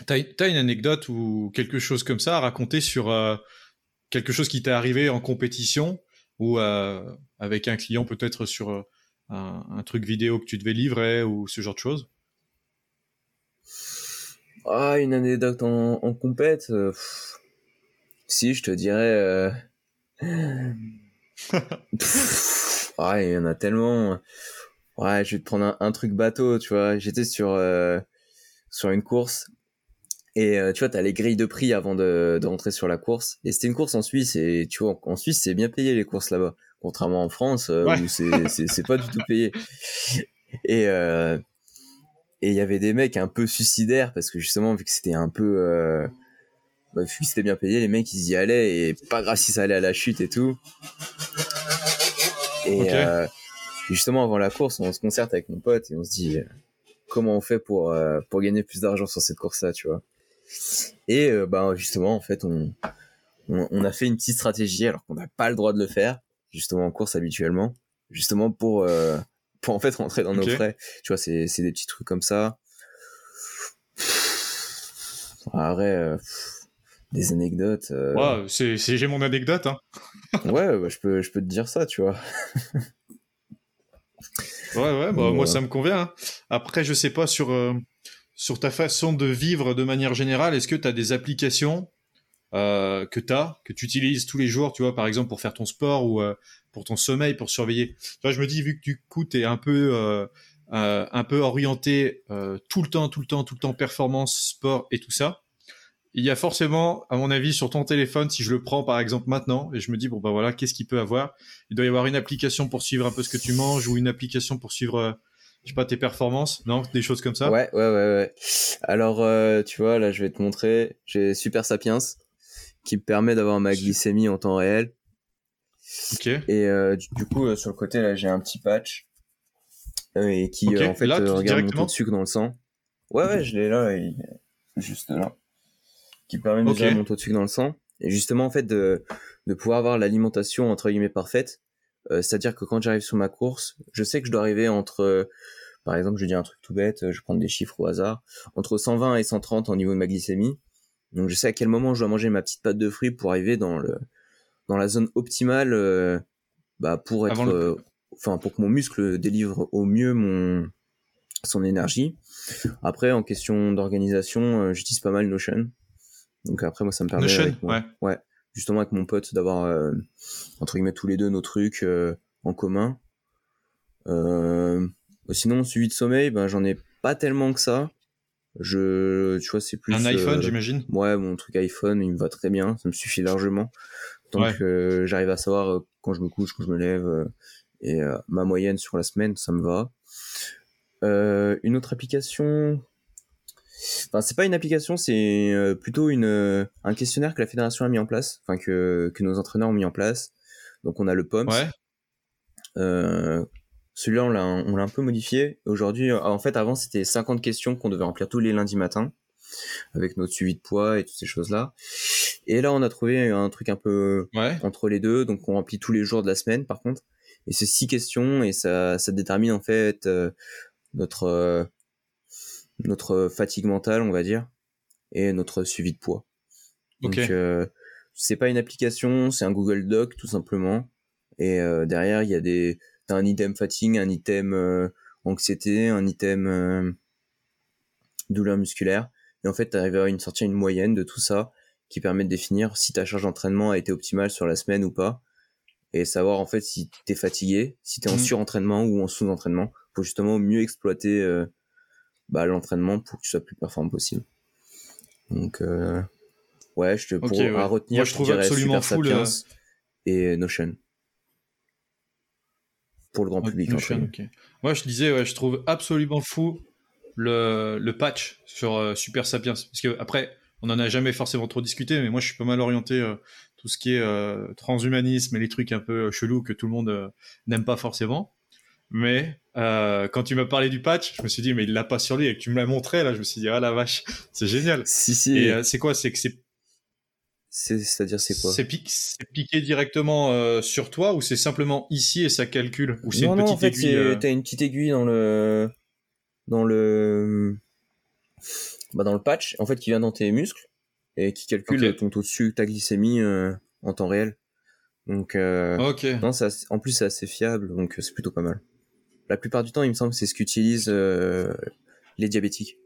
une anecdote ou quelque chose comme ça à raconter sur quelque chose qui t'est arrivé en compétition ou euh, avec un client peut-être sur euh, un, truc vidéo que tu devais livrer ou ce genre de choses?
Ah, une anecdote en, en compète euh, Si, je te dirais. Ouais, il y en a tellement. Ouais, je vais te prendre un, truc bateau, tu vois. J'étais sur, sur une course et euh, tu vois, t'as les grilles de prix avant de, de rentrer sur la course. Et c'était une course en Suisse. Et tu vois, en Suisse, c'est bien payé les courses là-bas. Contrairement en France, euh, où c'est pas du tout payé. Et euh, et il y avait des mecs un peu suicidaires parce que justement, vu que c'était un peu... Euh, bah, vu que c'était bien payé, les mecs, ils y allaient. Et pas grave si ça allait à la chute et tout. Et euh, justement, avant la course, on se concerte avec mon pote et on se dit comment on fait pour, pour gagner plus d'argent sur cette course-là, tu vois. Et euh, bah, justement, en fait, on, on, a fait une petite stratégie alors qu'on n'a pas le droit de le faire, justement en course habituellement, justement pour, euh, pour en fait rentrer dans nos frais. Tu vois, c'est, c'est des petits trucs comme ça. Après, euh, des anecdotes.
Ouais, c'est, j'ai mon anecdote. Hein. [LAUGHS]
ouais, bah, je, peux, je peux te dire ça, tu vois. [LAUGHS]
ouais, ouais, bah, moi ça me convient. Hein. Après, je sais pas sur sur ta façon de vivre de manière générale, est-ce que tu as des applications euh, que tu as, que tu utilises tous les jours, tu vois, par exemple pour faire ton sport ou euh, pour ton sommeil, pour surveiller? Je me dis, vu que du coup, tu es un peu, euh, un peu orienté tout le temps, tout le temps, tout le temps performance, sport et tout ça, il y a forcément, à mon avis, sur ton téléphone, si je le prends par exemple maintenant, et je me dis, bon, bah voilà, qu'est-ce qu'il peut avoir? Il doit y avoir une application pour suivre un peu ce que tu manges ou une application pour suivre je sais pas, tes performances, non? Des choses comme ça?
Ouais, ouais, ouais, ouais. Alors, euh, tu vois, là, je vais te montrer. J'ai Super Sapiens qui me permet d'avoir ma glycémie en temps réel.
Ok.
Et euh, du, coup, euh, sur le côté, là, j'ai un petit patch et qui, en fait, regarde mon taux de sucre dans le sang. Ouais, ouais, je l'ai là, juste là. Qui permet de okay. mon taux de sucre dans le sang. Et justement, en fait, de, de pouvoir avoir l'alimentation, entre guillemets, parfaite euh, c'est-à-dire que quand j'arrive sur ma course, je sais que je dois arriver entre, euh, par exemple, je dis un truc tout bête, je vais prendre des chiffres au hasard, entre 120 et 130 au niveau de ma glycémie. Donc je sais à quel moment je dois manger ma petite pâte de fruits pour arriver dans le dans la zone optimale, euh, bah pour être, enfin pour que mon muscle délivre au mieux mon son énergie. Après, en question d'organisation, j'utilise pas mal Notion. Donc après, moi, ça me permet.
Notion, ouais.
Ouais justement avec mon pote d'avoir euh, entre guillemets tous les deux nos trucs euh, en commun. Euh, sinon suivi de sommeil, ben j'en ai pas tellement que ça. Je, tu vois, c'est plus
un iPhone, j'imagine?
Ouais, mon truc iPhone, il me va très bien, ça me suffit largement. Donc j'arrive à savoir quand je me couche, quand je me lève et ma moyenne sur la semaine, ça me va. une autre application, Enfin, c'est pas une application, c'est euh, plutôt une, euh, un questionnaire que la fédération a mis en place, enfin que, que nos entraîneurs ont mis en place. Donc on a le POMS.
Ouais.
Euh, celui-là, on l'a, on l'a un peu modifié. Aujourd'hui, en fait, avant, c'était 50 questions qu'on devait remplir tous les lundis matins, avec notre suivi de poids et toutes ces choses-là. Et là, on a trouvé un truc un peu
Ouais.
entre les deux, donc on remplit tous les jours de la semaine, par contre. Et c'est six questions et ça, ça détermine en fait euh, notre euh, notre fatigue mentale, on va dire, et notre suivi de poids. Donc euh, c'est pas une application, c'est un Google Doc tout simplement. Et euh, derrière, il y a des t'as un item fatigue, un item euh, anxiété, un item euh, douleur musculaire. Et en fait, tu arrives à une sortir une moyenne de tout ça qui permet de définir si ta charge d'entraînement a été optimale sur la semaine ou pas. Et savoir en fait si t'es fatigué, si t'es en
Mhm.
surentraînement ou en sous-entraînement, pour justement mieux exploiter euh, bah, l'entraînement pour que tu sois le plus performant possible. Donc euh, ouais, je te pour
ouais.
à retenir,
Moi, je trouve absolument
Super
fou le-
et Notion pour le grand public.
Notion,
entre
ok. Moi, je disais, ouais, je trouve absolument fou le, le patch sur euh, Super Sapiens. Parce que, après, on n'en a jamais forcément trop discuté, mais moi, je suis pas mal orienté euh, tout ce qui est euh, transhumanisme et les trucs un peu chelous que tout le monde euh, n'aime pas forcément. Mais euh, quand tu m'as parlé du patch, je me suis dit, mais il l'a pas sur lui et que tu me l'as montré, là, je me suis dit, ah la vache, [LAUGHS] c'est génial.
Si si,
Et euh, c'est quoi C'est que c'est
c'est c'est-à-dire c'est quoi?
C'est piqué, directement euh, sur toi ou c'est simplement ici et ça calcule? Ou c'est une
non,
petite
en fait,
aiguille euh,
t'as une petite aiguille dans le dans le bah, dans le patch en fait qui vient dans tes muscles et qui calcule ton taux de sucre, ta glycémie euh, en temps réel. Donc euh,
Ok.
non, assez- en plus c'est assez fiable, donc euh, c'est plutôt pas mal. La plupart du temps, il me semble que c'est ce qu'utilisent euh, les diabétiques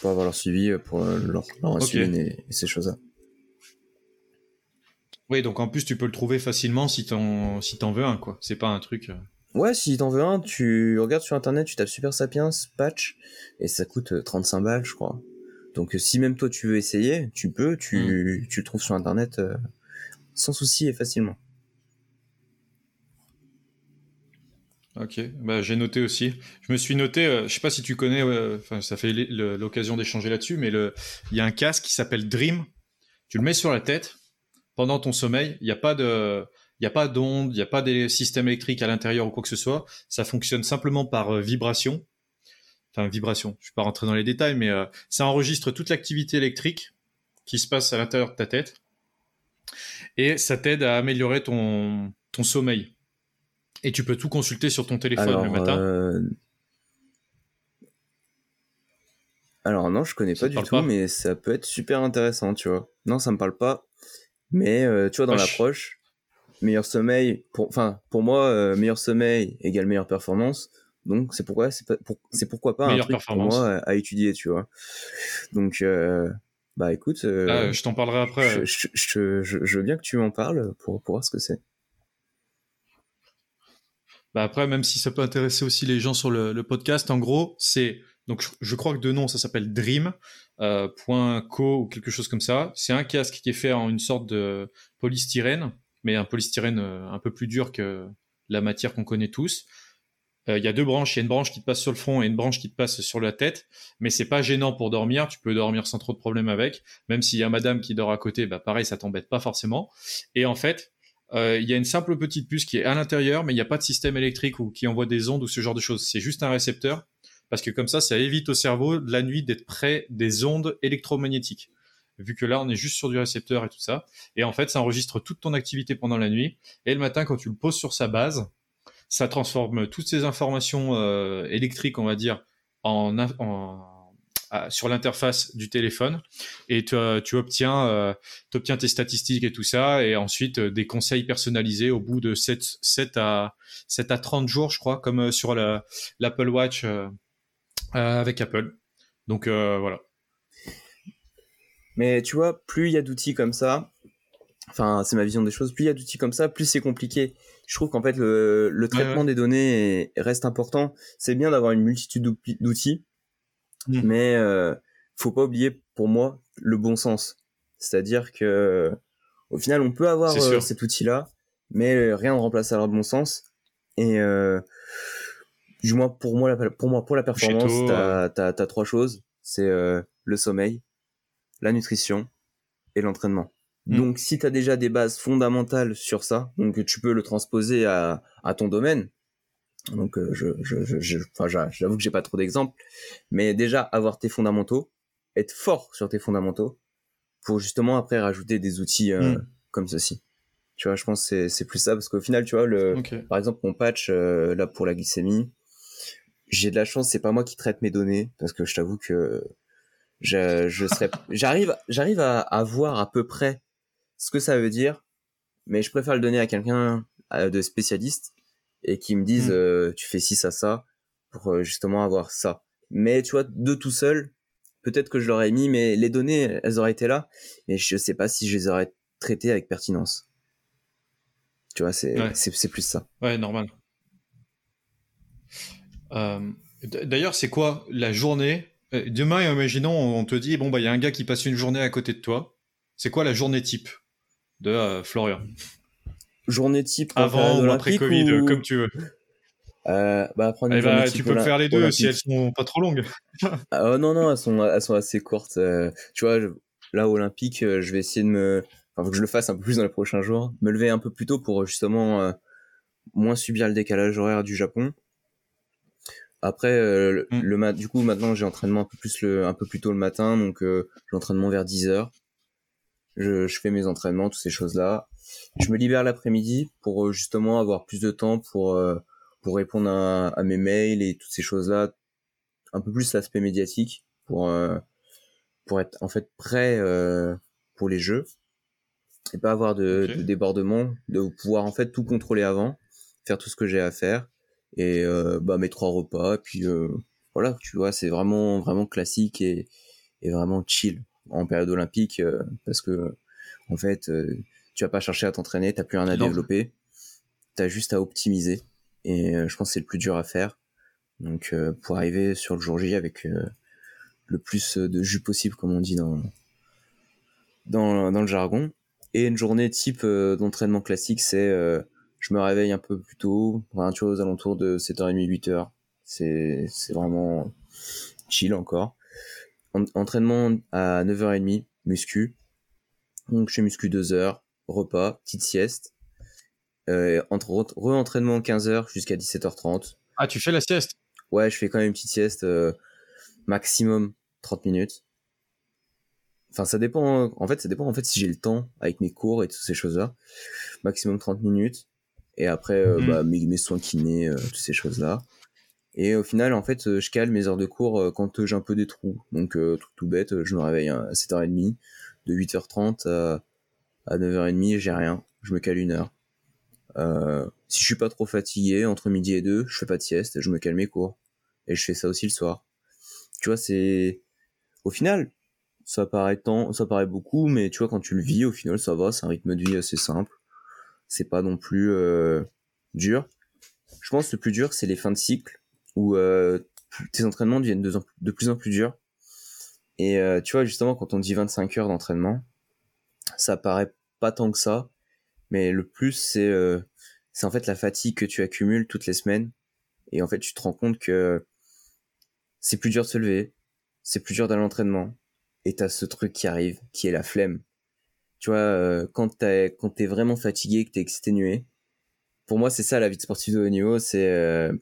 pour avoir leur suivi euh, pour euh, leur, leur insuline et, et ces choses-là.
Oui, donc en plus tu peux le trouver facilement si t'en si t'en veux un quoi. C'est pas un truc.
Ouais, si t'en veux un, tu regardes sur internet, tu tapes Super Sapiens patch et ça coûte euh, 35 balles, je crois. Donc si même toi tu veux essayer, tu peux, tu, tu le trouves sur internet euh, sans souci et facilement.
Ok, bah, j'ai noté aussi. Je me suis noté, euh, je sais pas si tu connais, euh, ça fait l'occasion d'échanger là-dessus, mais il y a un casque qui s'appelle Dream. Tu le mets sur la tête pendant ton sommeil. Il n'y a pas il a pas d'onde, il n'y a pas des systèmes électriques à l'intérieur ou quoi que ce soit. Ça fonctionne simplement par euh, vibration. Enfin vibration. Je vais pas rentrer dans les détails, mais euh, ça enregistre toute l'activité électrique qui se passe à l'intérieur de ta tête et ça t'aide à améliorer ton ton sommeil. Et tu peux tout consulter sur ton téléphone
Alors,
le matin.
euh, Alors non, je connais
Ça
pas du tout,
pas
mais ça peut être super intéressant, tu vois. Non, ça me parle pas. Mais euh, tu vois, dans
je-
l'approche, meilleur sommeil, pour, enfin, pour moi, euh, meilleur sommeil égale meilleure performance. Donc c'est pourquoi c'est pour- pourquoi pas un truc pour moi à, à étudier, tu vois. Donc bah écoute,
Ah, je t'en parlerai après.
je, je, je, je- je veux bien que tu m'en parles pour, pour voir ce que c'est.
Bah après, même si ça peut intéresser aussi les gens sur le, podcast, en gros, c'est donc je, crois que de nom, ça s'appelle Dream euh, ou quelque chose comme ça. C'est un casque qui est fait en une sorte de polystyrène, mais un polystyrène euh, un peu plus dur que la matière qu'on connaît tous. Euh, Il y a deux branches, il y a une branche qui te passe sur le front et une branche qui te passe sur la tête, mais c'est pas gênant pour dormir. Tu peux dormir sans trop de problèmes avec, même s'il y a Madame qui dort à côté, bah pareil, ça t'embête pas forcément. Et en fait, euh, il y a une simple petite puce qui est à l'intérieur, mais il n'y a pas de système électrique ou qui envoie des ondes ou ce genre de choses. C'est juste un récepteur, parce que comme ça, ça évite au cerveau la nuit d'être près des ondes électromagnétiques. Vu que là, on est juste sur du récepteur et tout ça. Et en fait, ça enregistre toute ton activité pendant la nuit. Et le matin, quand tu le poses sur sa base, ça transforme toutes ces informations euh, électriques, on va dire, en, sur l'interface du téléphone et tu, euh, tu obtiens, euh, obtiens tes statistiques et tout ça et ensuite euh, des conseils personnalisés au bout de 7, 7, à, 7 à 30 jours, je crois, comme sur l'Apple Watch avec Apple. Donc voilà.
Mais tu vois, plus il y a d'outils comme ça, enfin c'est ma vision des choses, plus il y a d'outils comme ça, plus c'est compliqué. Je trouve qu'en fait le, le traitement
Ouais, ouais.
des données est- reste important. C'est bien d'avoir une multitude d'outils-
Mm.
mais euh, faut pas oublier pour moi le bon sens. C'est-à-dire que au final on peut avoir euh, cet outil-là, mais rien ne remplace alors le bon sens. Et euh, du moins pour moi, la, pour moi pour la performance, t'as t'as trois choses. C'est euh, le sommeil, la nutrition et l'entraînement.
Mm.
Donc, si tu as déjà des bases fondamentales sur ça, donc tu peux le transposer à, à ton domaine. Donc, euh, je, je, je, j'avoue que j'ai pas trop d'exemples, mais déjà avoir tes fondamentaux, être fort sur tes fondamentaux pour justement après rajouter des outils euh,
Mm.
comme ceci. Tu vois, je pense que c'est- c'est plus ça parce qu'au final, tu vois, le, par exemple, mon patch euh, là pour la glycémie, j'ai de la chance, c'est pas moi qui traite mes données parce que je t'avoue que je, je serais, [LAUGHS] j'arrive, j'arrive à, à voir à peu près ce que ça veut dire, mais je préfère le donner à quelqu'un euh, de spécialiste et qui me dise
Mm.
euh, tu fais ci ça ça pour euh, justement avoir ça. Mais tu vois, de tout seul, peut-être que je l'aurais mis, mais les données, elles auraient été là, mais je sais pas si je les aurais traitées avec pertinence. Tu vois, c'est
Ouais.
plus ça.
Ouais, normal. Euh, D'ailleurs, c'est quoi la journée? Demain, imaginons, on te dit, bon, bah, il y a un gars qui passe une journée à côté de toi. C'est quoi la journée type de euh, Florian?
Journée type
Avant ou après Covid,
ou-
comme tu veux.
Euh, bah, prendre une
Eh bah,
journée
tu peux faire les deux si elles sont pas trop longues. [LAUGHS]
Ah, oh, non, non, elles sont, elles sont assez courtes. euh, tu vois, je- là, olympique, euh, je vais essayer de me. Enfin, faut que je le fasse un peu plus dans les prochains jours. Me lever un peu plus tôt pour euh, justement euh, moins subir le décalage horaire du Japon. Après, euh, le-
Mm.
le du coup, maintenant, j'ai entraînement un peu plus le, un peu plus tôt le matin, donc euh, j'ai l'entraînement vers 10 heures. Je, je fais mes entraînements, toutes ces choses-là. Je me libère l'après-midi pour euh, justement avoir plus de temps pour euh, pour répondre à, à mes mails et toutes ces choses-là, un peu plus l'aspect médiatique pour euh, pour être en fait prêt pour les jeux et pas avoir de, de débordement, de pouvoir en fait tout contrôler avant, faire tout ce que j'ai à faire et euh, bah mes trois repas. Et puis euh, voilà tu vois c'est vraiment vraiment classique et, et vraiment chill en période olympique euh, parce que en fait euh, tu vas pas chercher à t'entraîner t'as plus rien à
Non.
développer. T'as juste à optimiser. Et euh, je pense que c'est le plus dur à faire. Donc euh, pour arriver sur le jour J avec euh, le plus de jus possible comme on dit dans dans, dans le jargon. Et une journée type euh, d'entraînement classique c'est euh, je me réveille un peu plus tôt enfin, tu vois aux alentours de 7h30 8h c'est c'est vraiment chill encore En- entraînement à 9h30 muscu donc je fais muscu 2 heures repas petite sieste euh, entre re-entraînement 15h jusqu'à 17h30
Ah, tu fais la sieste?
Ouais, je fais quand même une petite sieste, euh, maximum 30 minutes. Enfin, ça dépend. En fait, ça dépend en fait si j'ai le temps avec mes cours et toutes ces choses-là. Maximum 30 minutes. Et après, euh,
Mhm.
bah, mes, mes soins kinés, toutes ces choses-là. Et au final, en fait, euh, je cale mes heures de cours euh, quand euh, j'ai un peu des trous. Donc, tout bête, je me réveille à 7h30. De 8h30 à, à 9h30, j'ai rien. Je me cale une heure. Euh, si je suis pas trop fatigué, entre midi et deux, je fais pas de sieste, je me calme mes cours. Et je fais ça aussi le soir. Tu vois, c'est... Au final, ça paraît, tant... ça paraît beaucoup, mais tu vois, quand tu le vis, au final, ça va, c'est un rythme de vie assez simple. C'est pas non plus euh, dur. Je pense que le plus dur, c'est les fins de cycle, où euh, tes entraînements deviennent de, plus en plus durs. Et euh, tu vois, justement, quand on dit 25 heures d'entraînement, ça paraît pas tant que ça, mais le plus, c'est euh, c'est en fait la fatigue que tu accumules toutes les semaines. Et en fait, tu te rends compte que c'est plus dur de se lever, c'est plus dur d'aller à l'entraînement. Et t'as ce truc qui arrive, qui est la flemme. Tu vois, quand t'es quand t'es vraiment fatigué, que t'es exténué, pour moi, c'est ça la vie de sportif de haut niveau, c'est euh,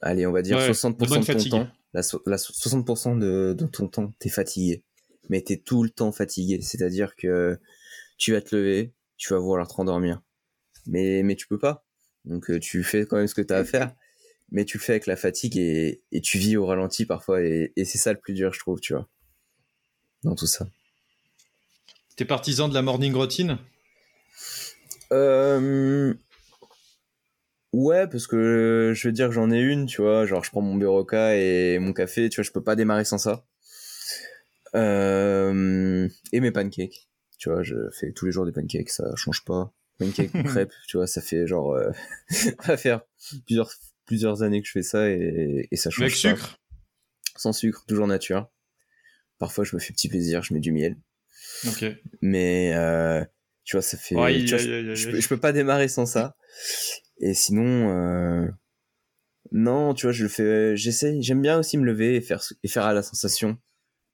allez, on va dire
Ouais,
60%
de
ton
fatigue.
temps, la, so- la so- 60% de, de ton temps, t'es fatigué. Mais t'es tout le temps fatigué, c'est-à-dire que tu vas te lever, tu vas vouloir te rendormir. Mais, mais tu peux pas. Donc euh, tu fais quand même ce que tu as à faire, mais tu le fais avec la fatigue et, et tu vis au ralenti parfois. Et, et c'est ça le plus dur, je trouve, tu vois, dans tout ça.
T'es partisan de la morning routine?
Euh... Ouais, parce que je veux dire que j'en ai une, tu vois, genre je prends mon Beroca et mon café, tu vois, je peux pas démarrer sans ça. Euh... Et mes pancakes, tu vois, je fais tous les jours des pancakes, ça change pas. Pancakes [LAUGHS] ou crêpes, tu vois, ça fait genre... Euh... [LAUGHS] va faire plusieurs, plusieurs années que je fais ça et, et ça change
Avec
pas.
sucre?
Sans sucre, toujours nature. Parfois je me fais petit plaisir, je mets du miel.
Ok.
Mais euh, tu vois, ça fait... Tu vois, peux, je peux pas démarrer sans ça. Et sinon, euh, non, tu vois, je le fais. J'essaie. J'aime bien aussi me lever et faire et faire à la sensation.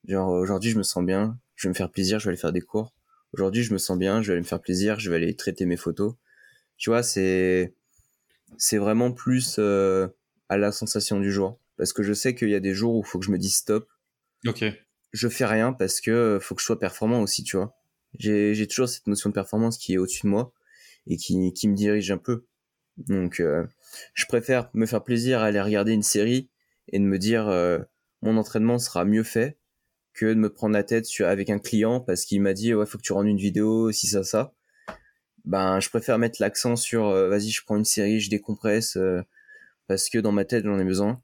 Genre aujourd'hui, je me sens bien. Je vais me faire plaisir. Je vais aller faire des cours. Aujourd'hui, je me sens bien. Je vais aller me faire plaisir. Je vais aller traiter mes photos. Tu vois, c'est c'est vraiment plus euh, à la sensation du jour. Parce que je sais qu'il y a des jours où il faut que je me dise stop.
Ok.
je fais rien parce que faut que je sois performant aussi, tu vois. J'ai toujours cette notion de performance qui est au-dessus de moi et qui, qui me dirige un peu. Donc, euh, je préfère me faire plaisir à aller regarder une série et de me dire euh, mon entraînement sera mieux fait que de me prendre la tête sur, avec un client parce qu'il m'a dit ouais faut que tu rendes une vidéo si ça ça. Ben, je préfère mettre l'accent sur euh, vas-y je prends une série je décompresse parce que dans ma tête j'en ai besoin.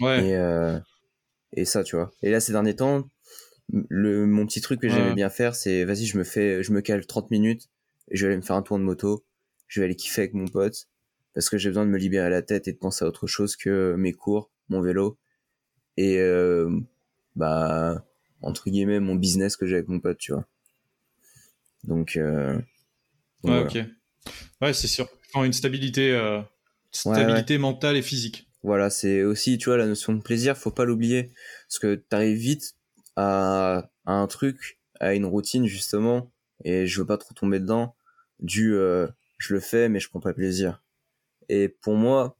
Ouais.
Et, et ça tu vois. Et là ces derniers temps le mon petit truc que j'aimais bien faire c'est vas-y je me fais je me cale 30 minutes je vais aller me faire un tour de moto. Je vais aller kiffer avec mon pote parce que j'ai besoin de me libérer la tête et de penser à autre chose que mes cours mon vélo et euh, bah entre guillemets mon business que j'ai avec mon pote tu vois. Donc, euh,
ouais ok. Ouais c'est sûr. Une stabilité euh, stabilité mentale et physique.
Voilà c'est aussi tu vois la notion de plaisir faut pas l'oublier parce que t'arrives vite à, un truc, à une routine justement, et je veux pas trop tomber dedans, du euh, je le fais mais je prends pas plaisir. Et pour moi,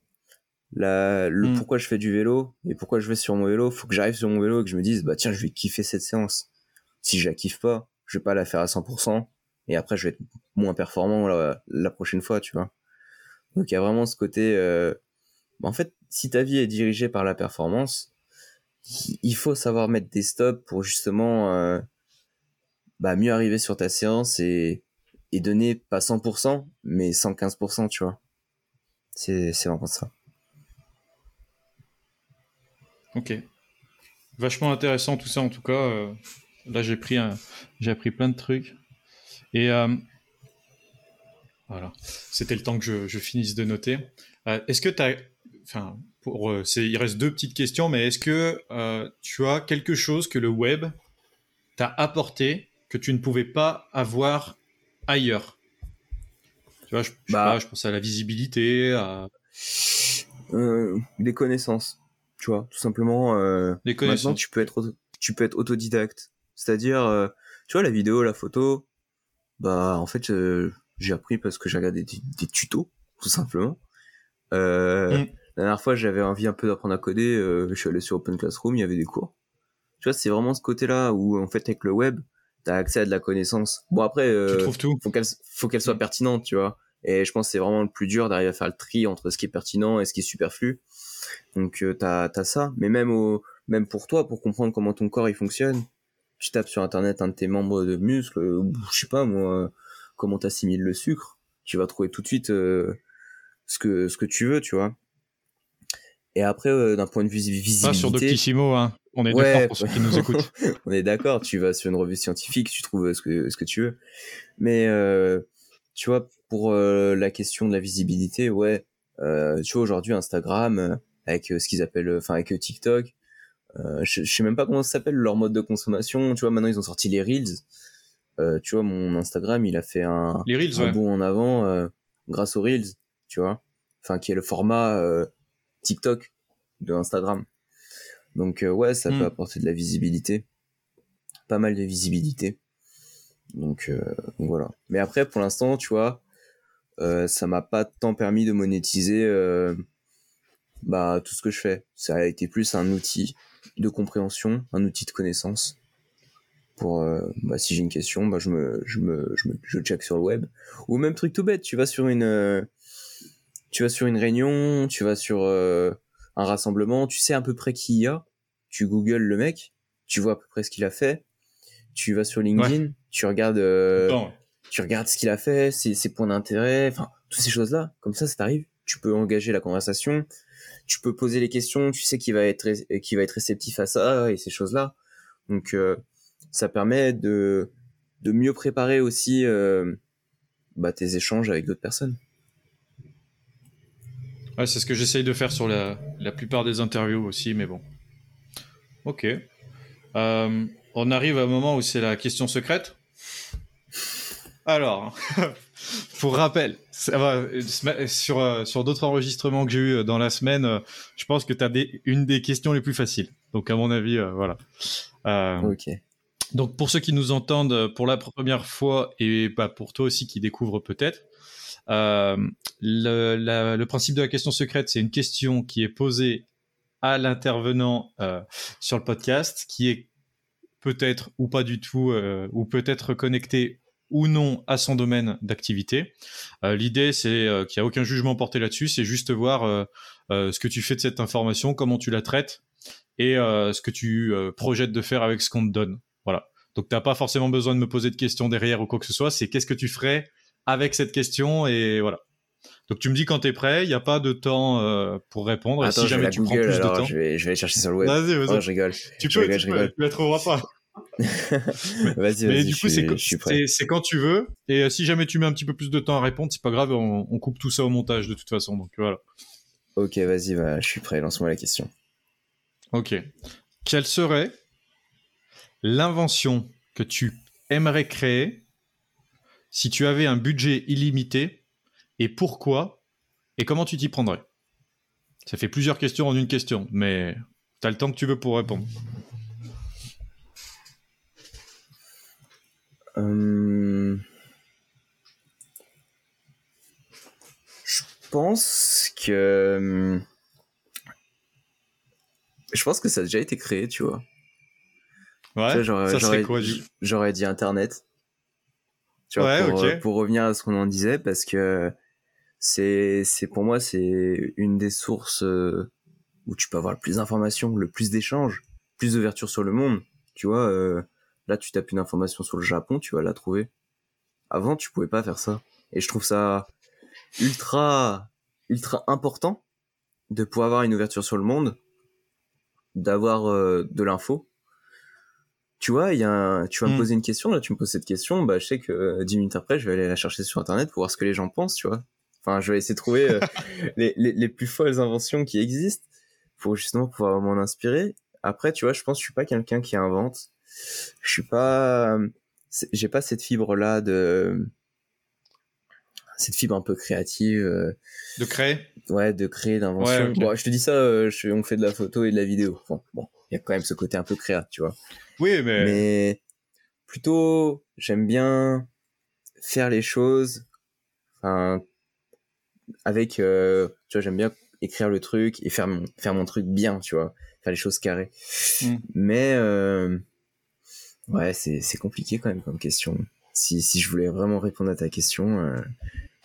la, le hmm. pourquoi je fais du vélo et pourquoi je vais sur mon vélo, faut que j'arrive sur mon vélo et que je me dise bah tiens je vais kiffer cette séance. Si je la kiffe pas, je vais pas la faire à 100% et après je vais être moins performant la, prochaine fois, tu vois. Donc il y a vraiment ce côté. Euh, en fait, si ta vie est dirigée par la performance, il faut savoir mettre des stops pour justement euh, bah, mieux arriver sur ta séance et, et donner pas 100%, mais 115%, tu vois. C'est, vraiment ça.
Ok. Vachement intéressant tout ça en tout cas. Euh, là j'ai pris, j'ai appris plein de trucs. Et euh, voilà, c'était le temps que je, finisse de noter. est-ce que tu as, enfin, euh, il reste deux petites questions, mais est-ce que euh, tu as quelque chose que le web t'a apporté que tu ne pouvais pas avoir ailleurs Tu vois, je, bah. je pense à la visibilité, à...
Euh, les connaissances, tu vois, tout simplement. les connaissances. Maintenant, tu peux être, tu peux être autodidacte. C'est-à-dire, tu vois, la vidéo, la photo, bah, en fait, j'ai appris parce que j'ai regardé des, tutos, tout simplement. Euh, mm. La dernière fois, j'avais envie un peu d'apprendre à coder, euh, je suis allé sur Open Classroom, il y avait des cours. Tu vois, c'est vraiment ce côté-là où, en fait, avec le web, t'as accès à de la connaissance. Bon, après, euh, faut qu'elle, faut qu'elle soit pertinente, tu vois. Et je pense que c'est vraiment le plus dur d'arriver à faire le tri entre ce qui est pertinent et ce qui est superflu. Donc, euh, t'as, t'as ça. Mais même au, même pour toi, pour comprendre comment ton corps il fonctionne, tu tapes sur internet un de tes membres de muscles, ou, je sais pas moi, comment t'assimiles le sucre, tu vas trouver tout de suite ce que ce que tu veux, tu vois. Et après, euh, d'un point de vue visibilité...
Pas sur Doctissimo, hein. On est d'accord pour ceux qui nous [LAUGHS] écoutent.
on est d'accord. Tu vas sur une revue scientifique, tu trouves ce que, ce que tu veux. Mais, euh, tu vois, pour euh, la question de la visibilité, ouais, euh, tu vois, aujourd'hui, Instagram, avec ce qu'ils appellent, enfin, avec TikTok, je, je sais même pas comment ça s'appelle, leur mode de consommation. Tu vois, maintenant, ils ont sorti les Reels. tu vois, mon Instagram, il a fait un,
les Reels,
un bond en avant grâce aux Reels, tu vois. Enfin, qui est le format TikTok de Instagram. Donc euh, ouais, ça peut hmm. apporter de la visibilité, pas mal de visibilité. Donc, euh, voilà. Mais après, pour l'instant, tu vois, euh, ça m'a pas tant permis de monétiser bah tout ce que je fais. Ça a été plus un outil de compréhension, un outil de connaissance. Pour bah, si j'ai une question, bah je me je me je me je check sur le web. Ou même truc tout bête, tu vas sur une tu vas sur une réunion, tu vas sur euh, un rassemblement, tu sais à peu près qui il y a, tu googles le mec, tu vois à peu près ce qu'il a fait, tu vas sur LinkedIn, tu regardes, euh, tu regardes ce qu'il a fait, ses, ses points d'intérêt, enfin toutes ces choses-là. Comme ça, ça t'arrive. Tu peux engager la conversation, tu peux poser les questions, tu sais qui va être qui va être réceptif à ça et ces choses-là. Donc euh, ça permet de de mieux préparer aussi bah, tes échanges avec d'autres personnes
c'est ce que j'essaye de faire sur la, plupart des interviews aussi, mais bon. Ok. Euh, on arrive à un moment où c'est la question secrète. Alors, [LAUGHS] pour rappel, sur, euh, sur d'autres enregistrements que j'ai eu dans la semaine, euh, je pense que tu as une des questions les plus faciles. Donc, à mon avis, voilà.
ok.
Donc, pour ceux qui nous entendent pour la première fois et bah, pour toi aussi qui découvres peut-être, euh, le, le, principe de la question secrète, c'est une question qui est posée à l'intervenant euh, sur le podcast, qui est peut-être ou pas du tout, ou peut-être connecté ou non à son domaine d'activité. L'idée, c'est qu'il n'y a aucun jugement porté là-dessus, c'est juste voir ce que tu fais de cette information, comment tu la traites et ce que tu projettes de faire avec ce qu'on te donne. Voilà. Donc, tu n'as pas forcément besoin de me poser de questions derrière ou quoi que ce soit, c'est qu'est-ce que tu ferais avec cette question et voilà. Donc tu me dis quand tu es prêt, il n'y a pas de temps euh, pour répondre.
Attends,
si jamais
tu prends plus de temps, je vais, je vais aller chercher sur le web.
Vas-y, vas-y.
Oh, je rigole.
Tu
je
peux,
rigole,
tu,
je
peux, tu la trouveras [LAUGHS] pas.
vas-y, vas-y.
Mais du coup, c'est quand tu veux. Et euh, si jamais tu mets un petit peu plus de temps à répondre, c'est pas grave, on, on coupe tout ça au montage de toute façon. Donc voilà.
Ok, vas-y, bah, je suis prêt. Lance-moi la question.
Ok. Quelle serait l'invention que tu aimerais créer si tu avais un budget illimité et pourquoi et comment tu t'y prendrais? Ça fait plusieurs questions en une question, mais tu as le temps que tu veux pour répondre.
Hum, Je pense que. hum, Je pense que ça a déjà été créé, tu vois.
Ouais, ça serait quoi du
J'aurais dit Internet. Tu vois,
Ouais,
pour,
ok.
euh, pour revenir à ce qu'on en disait, parce que c'est, c'est pour moi, c'est une des sources euh, où tu peux avoir le plus d'informations, le plus d'échanges, plus d'ouverture sur le monde. Tu vois, euh, là, tu tapes une information sur le Japon, tu vas la trouver. Avant, tu pouvais pas faire ça. Et je trouve ça ultra, ultra important de pouvoir avoir une ouverture sur le monde, d'avoir euh, de l'info. Tu vois, il y a un- tu vas me
Mm.
poser une question, là, tu me poses cette question, bah, je sais que euh, 10 minutes après, je vais aller la chercher sur Internet pour voir ce que les gens pensent, tu vois. Enfin, je vais essayer de trouver euh, [LAUGHS] les, les, les plus folles inventions qui existent pour justement pouvoir m'en inspirer. Après, tu vois, je pense que je suis pas quelqu'un qui invente. Je suis pas, j'ai pas cette fibre là de, cette fibre un peu créative, euh,
De créer?
ouais, de créer d'invention.
Ouais.
Bon, je te dis ça, euh, je- on fait de la photo et de la vidéo. Enfin, bon, il y a quand même ce côté un peu créa, tu vois.
Oui, mais,
Mais plutôt, j'aime bien faire les choses, enfin, avec, euh, tu vois, j'aime bien écrire le truc et faire mon, faire mon truc bien, tu vois, faire les choses carrées.
Mm.
Mais, euh, ouais, c'est, c'est compliqué quand même comme question. Si, si je voulais vraiment répondre à ta question, euh,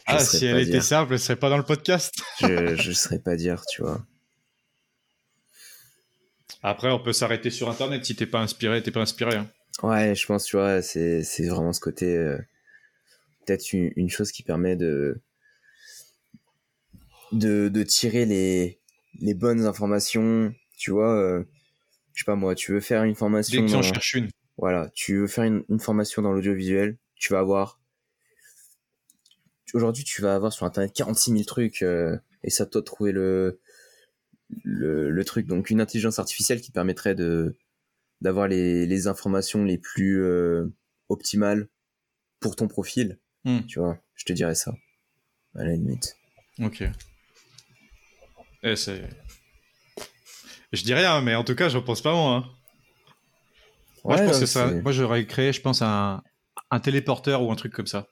ah, si elle était simple, elle serait pas dans le podcast.
Je, [LAUGHS] je saurais pas dire, tu vois.
Après, on peut s'arrêter sur Internet. Si t'es pas inspiré, t'es pas inspiré. hein.
Ouais, je pense, tu vois, c'est, c'est vraiment ce côté, euh, peut-être une, une chose qui permet de, de, de tirer les, les bonnes informations, tu vois, euh, je sais pas moi, tu veux faire une formation
Dès que
dans,
cherche une.
voilà, tu veux faire une, une formation dans l'audiovisuel, tu vas avoir, aujourd'hui, tu vas avoir sur Internet 46 000 trucs, euh, et ça toi de trouver le, le, le truc. Donc, une intelligence artificielle qui permettrait de, d'avoir les, les informations les plus euh, optimales pour ton profil,
Hmm.
tu vois, je te dirais ça, à la limite.
Ok. Eh, c'est. Je dis rien, mais en tout cas, je pense pas moi. hein. Moi, je pense que ça. Moi, j'aurais créé, je pense, un, un téléporteur ou un truc comme ça.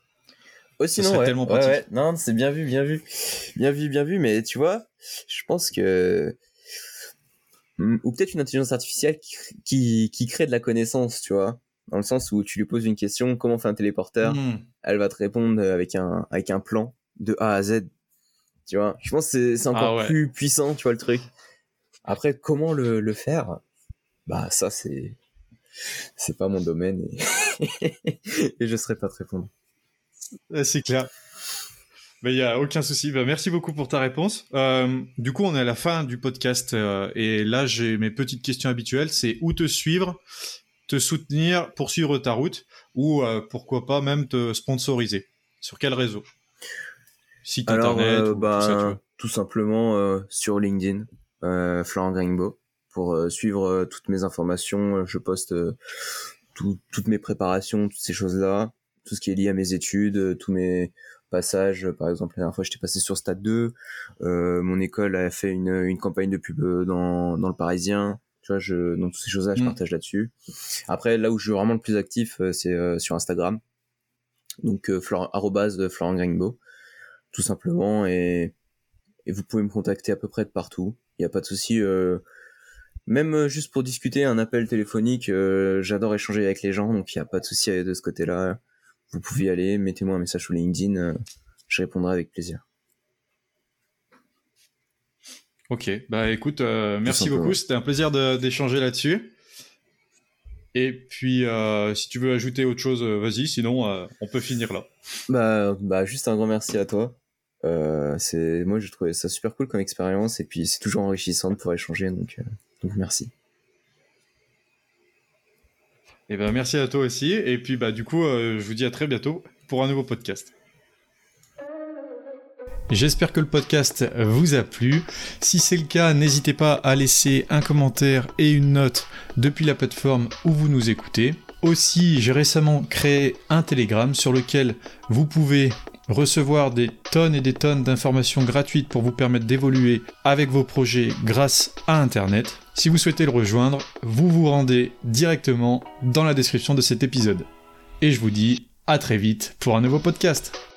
Aussi,
Ce
non,
serait
ouais,
tellement
ouais,
pratique.
ouais. non, c'est bien vu, bien vu, bien vu, bien vu, mais tu vois, je pense que Hmm, ou peut-être une intelligence artificielle qui, qui, qui crée de la connaissance, tu vois, dans le sens où tu lui poses une question, comment fait un téléporteur,
Hmm.
elle va te répondre avec un avec un plan de A à Z, tu vois? Je pense que c'est c'est encore
Ah ouais.
plus puissant, tu vois le truc. Après, comment le, le faire? Bah ça c'est c'est pas mon domaine et, [LAUGHS] et je serais pas te répondre.
C'est clair. Mais il n'y a aucun souci. Bah, merci beaucoup pour ta réponse. Euh, du coup, on est à la fin du podcast euh, et là, j'ai mes petites questions habituelles. C'est où te suivre, te soutenir, poursuivre ta route ou euh, pourquoi pas même te sponsoriser? Sur quel réseau? Site
Alors,
internet
euh,
ou
bah,
tout ça, tu vois.
tout simplement euh, sur LinkedIn, euh, Florent Gringbo, pour suivre toutes mes informations. Je poste tout- toutes mes préparations, toutes ces choses-là, tout ce qui est lié à mes études, tous mes passages. Par exemple, la dernière fois, j'étais passé sur Stade 2. Euh, mon école a fait une, une campagne de pub euh, dans, dans le Parisien. Tu vois, je, donc toutes ces choses-là, je
Mm.
partage là-dessus. Après, là où je suis vraiment le plus actif, euh, c'est euh, sur Instagram. Donc, euh, Florent, arrobase de Florent Gringbo tout simplement et, et vous pouvez me contacter à peu près de partout il n'y a pas de souci euh, même juste pour discuter, un appel téléphonique, j'adore échanger avec les gens, donc il n'y a pas de souci de ce côté-là. Vous pouvez y aller, mettez-moi un message sur LinkedIn, je répondrai avec plaisir.
Ok, bah écoute, merci beaucoup, c'était un plaisir d'échanger là-dessus. Et puis, euh, si tu veux ajouter autre chose, euh, vas-y. Sinon, euh, on peut finir là.
Bah, bah, juste un grand merci à toi. c'est moi, j'ai trouvé ça super cool comme expérience, et puis c'est toujours enrichissant de pouvoir échanger. Donc, donc merci.
Eh ben merci à toi aussi. Et puis bah du coup, je vous dis à très bientôt pour un nouveau podcast. J'espère que le podcast vous a plu. Si c'est le cas, n'hésitez pas à laisser un commentaire et une note depuis la plateforme où vous nous écoutez. Aussi, j'ai récemment créé un Telegram sur lequel vous pouvez recevoir des tonnes et des tonnes d'informations gratuites pour vous permettre d'évoluer avec vos projets grâce à Internet. Si vous souhaitez le rejoindre, vous vous rendez directement dans la description de cet épisode. Et je vous dis à très vite pour un nouveau podcast.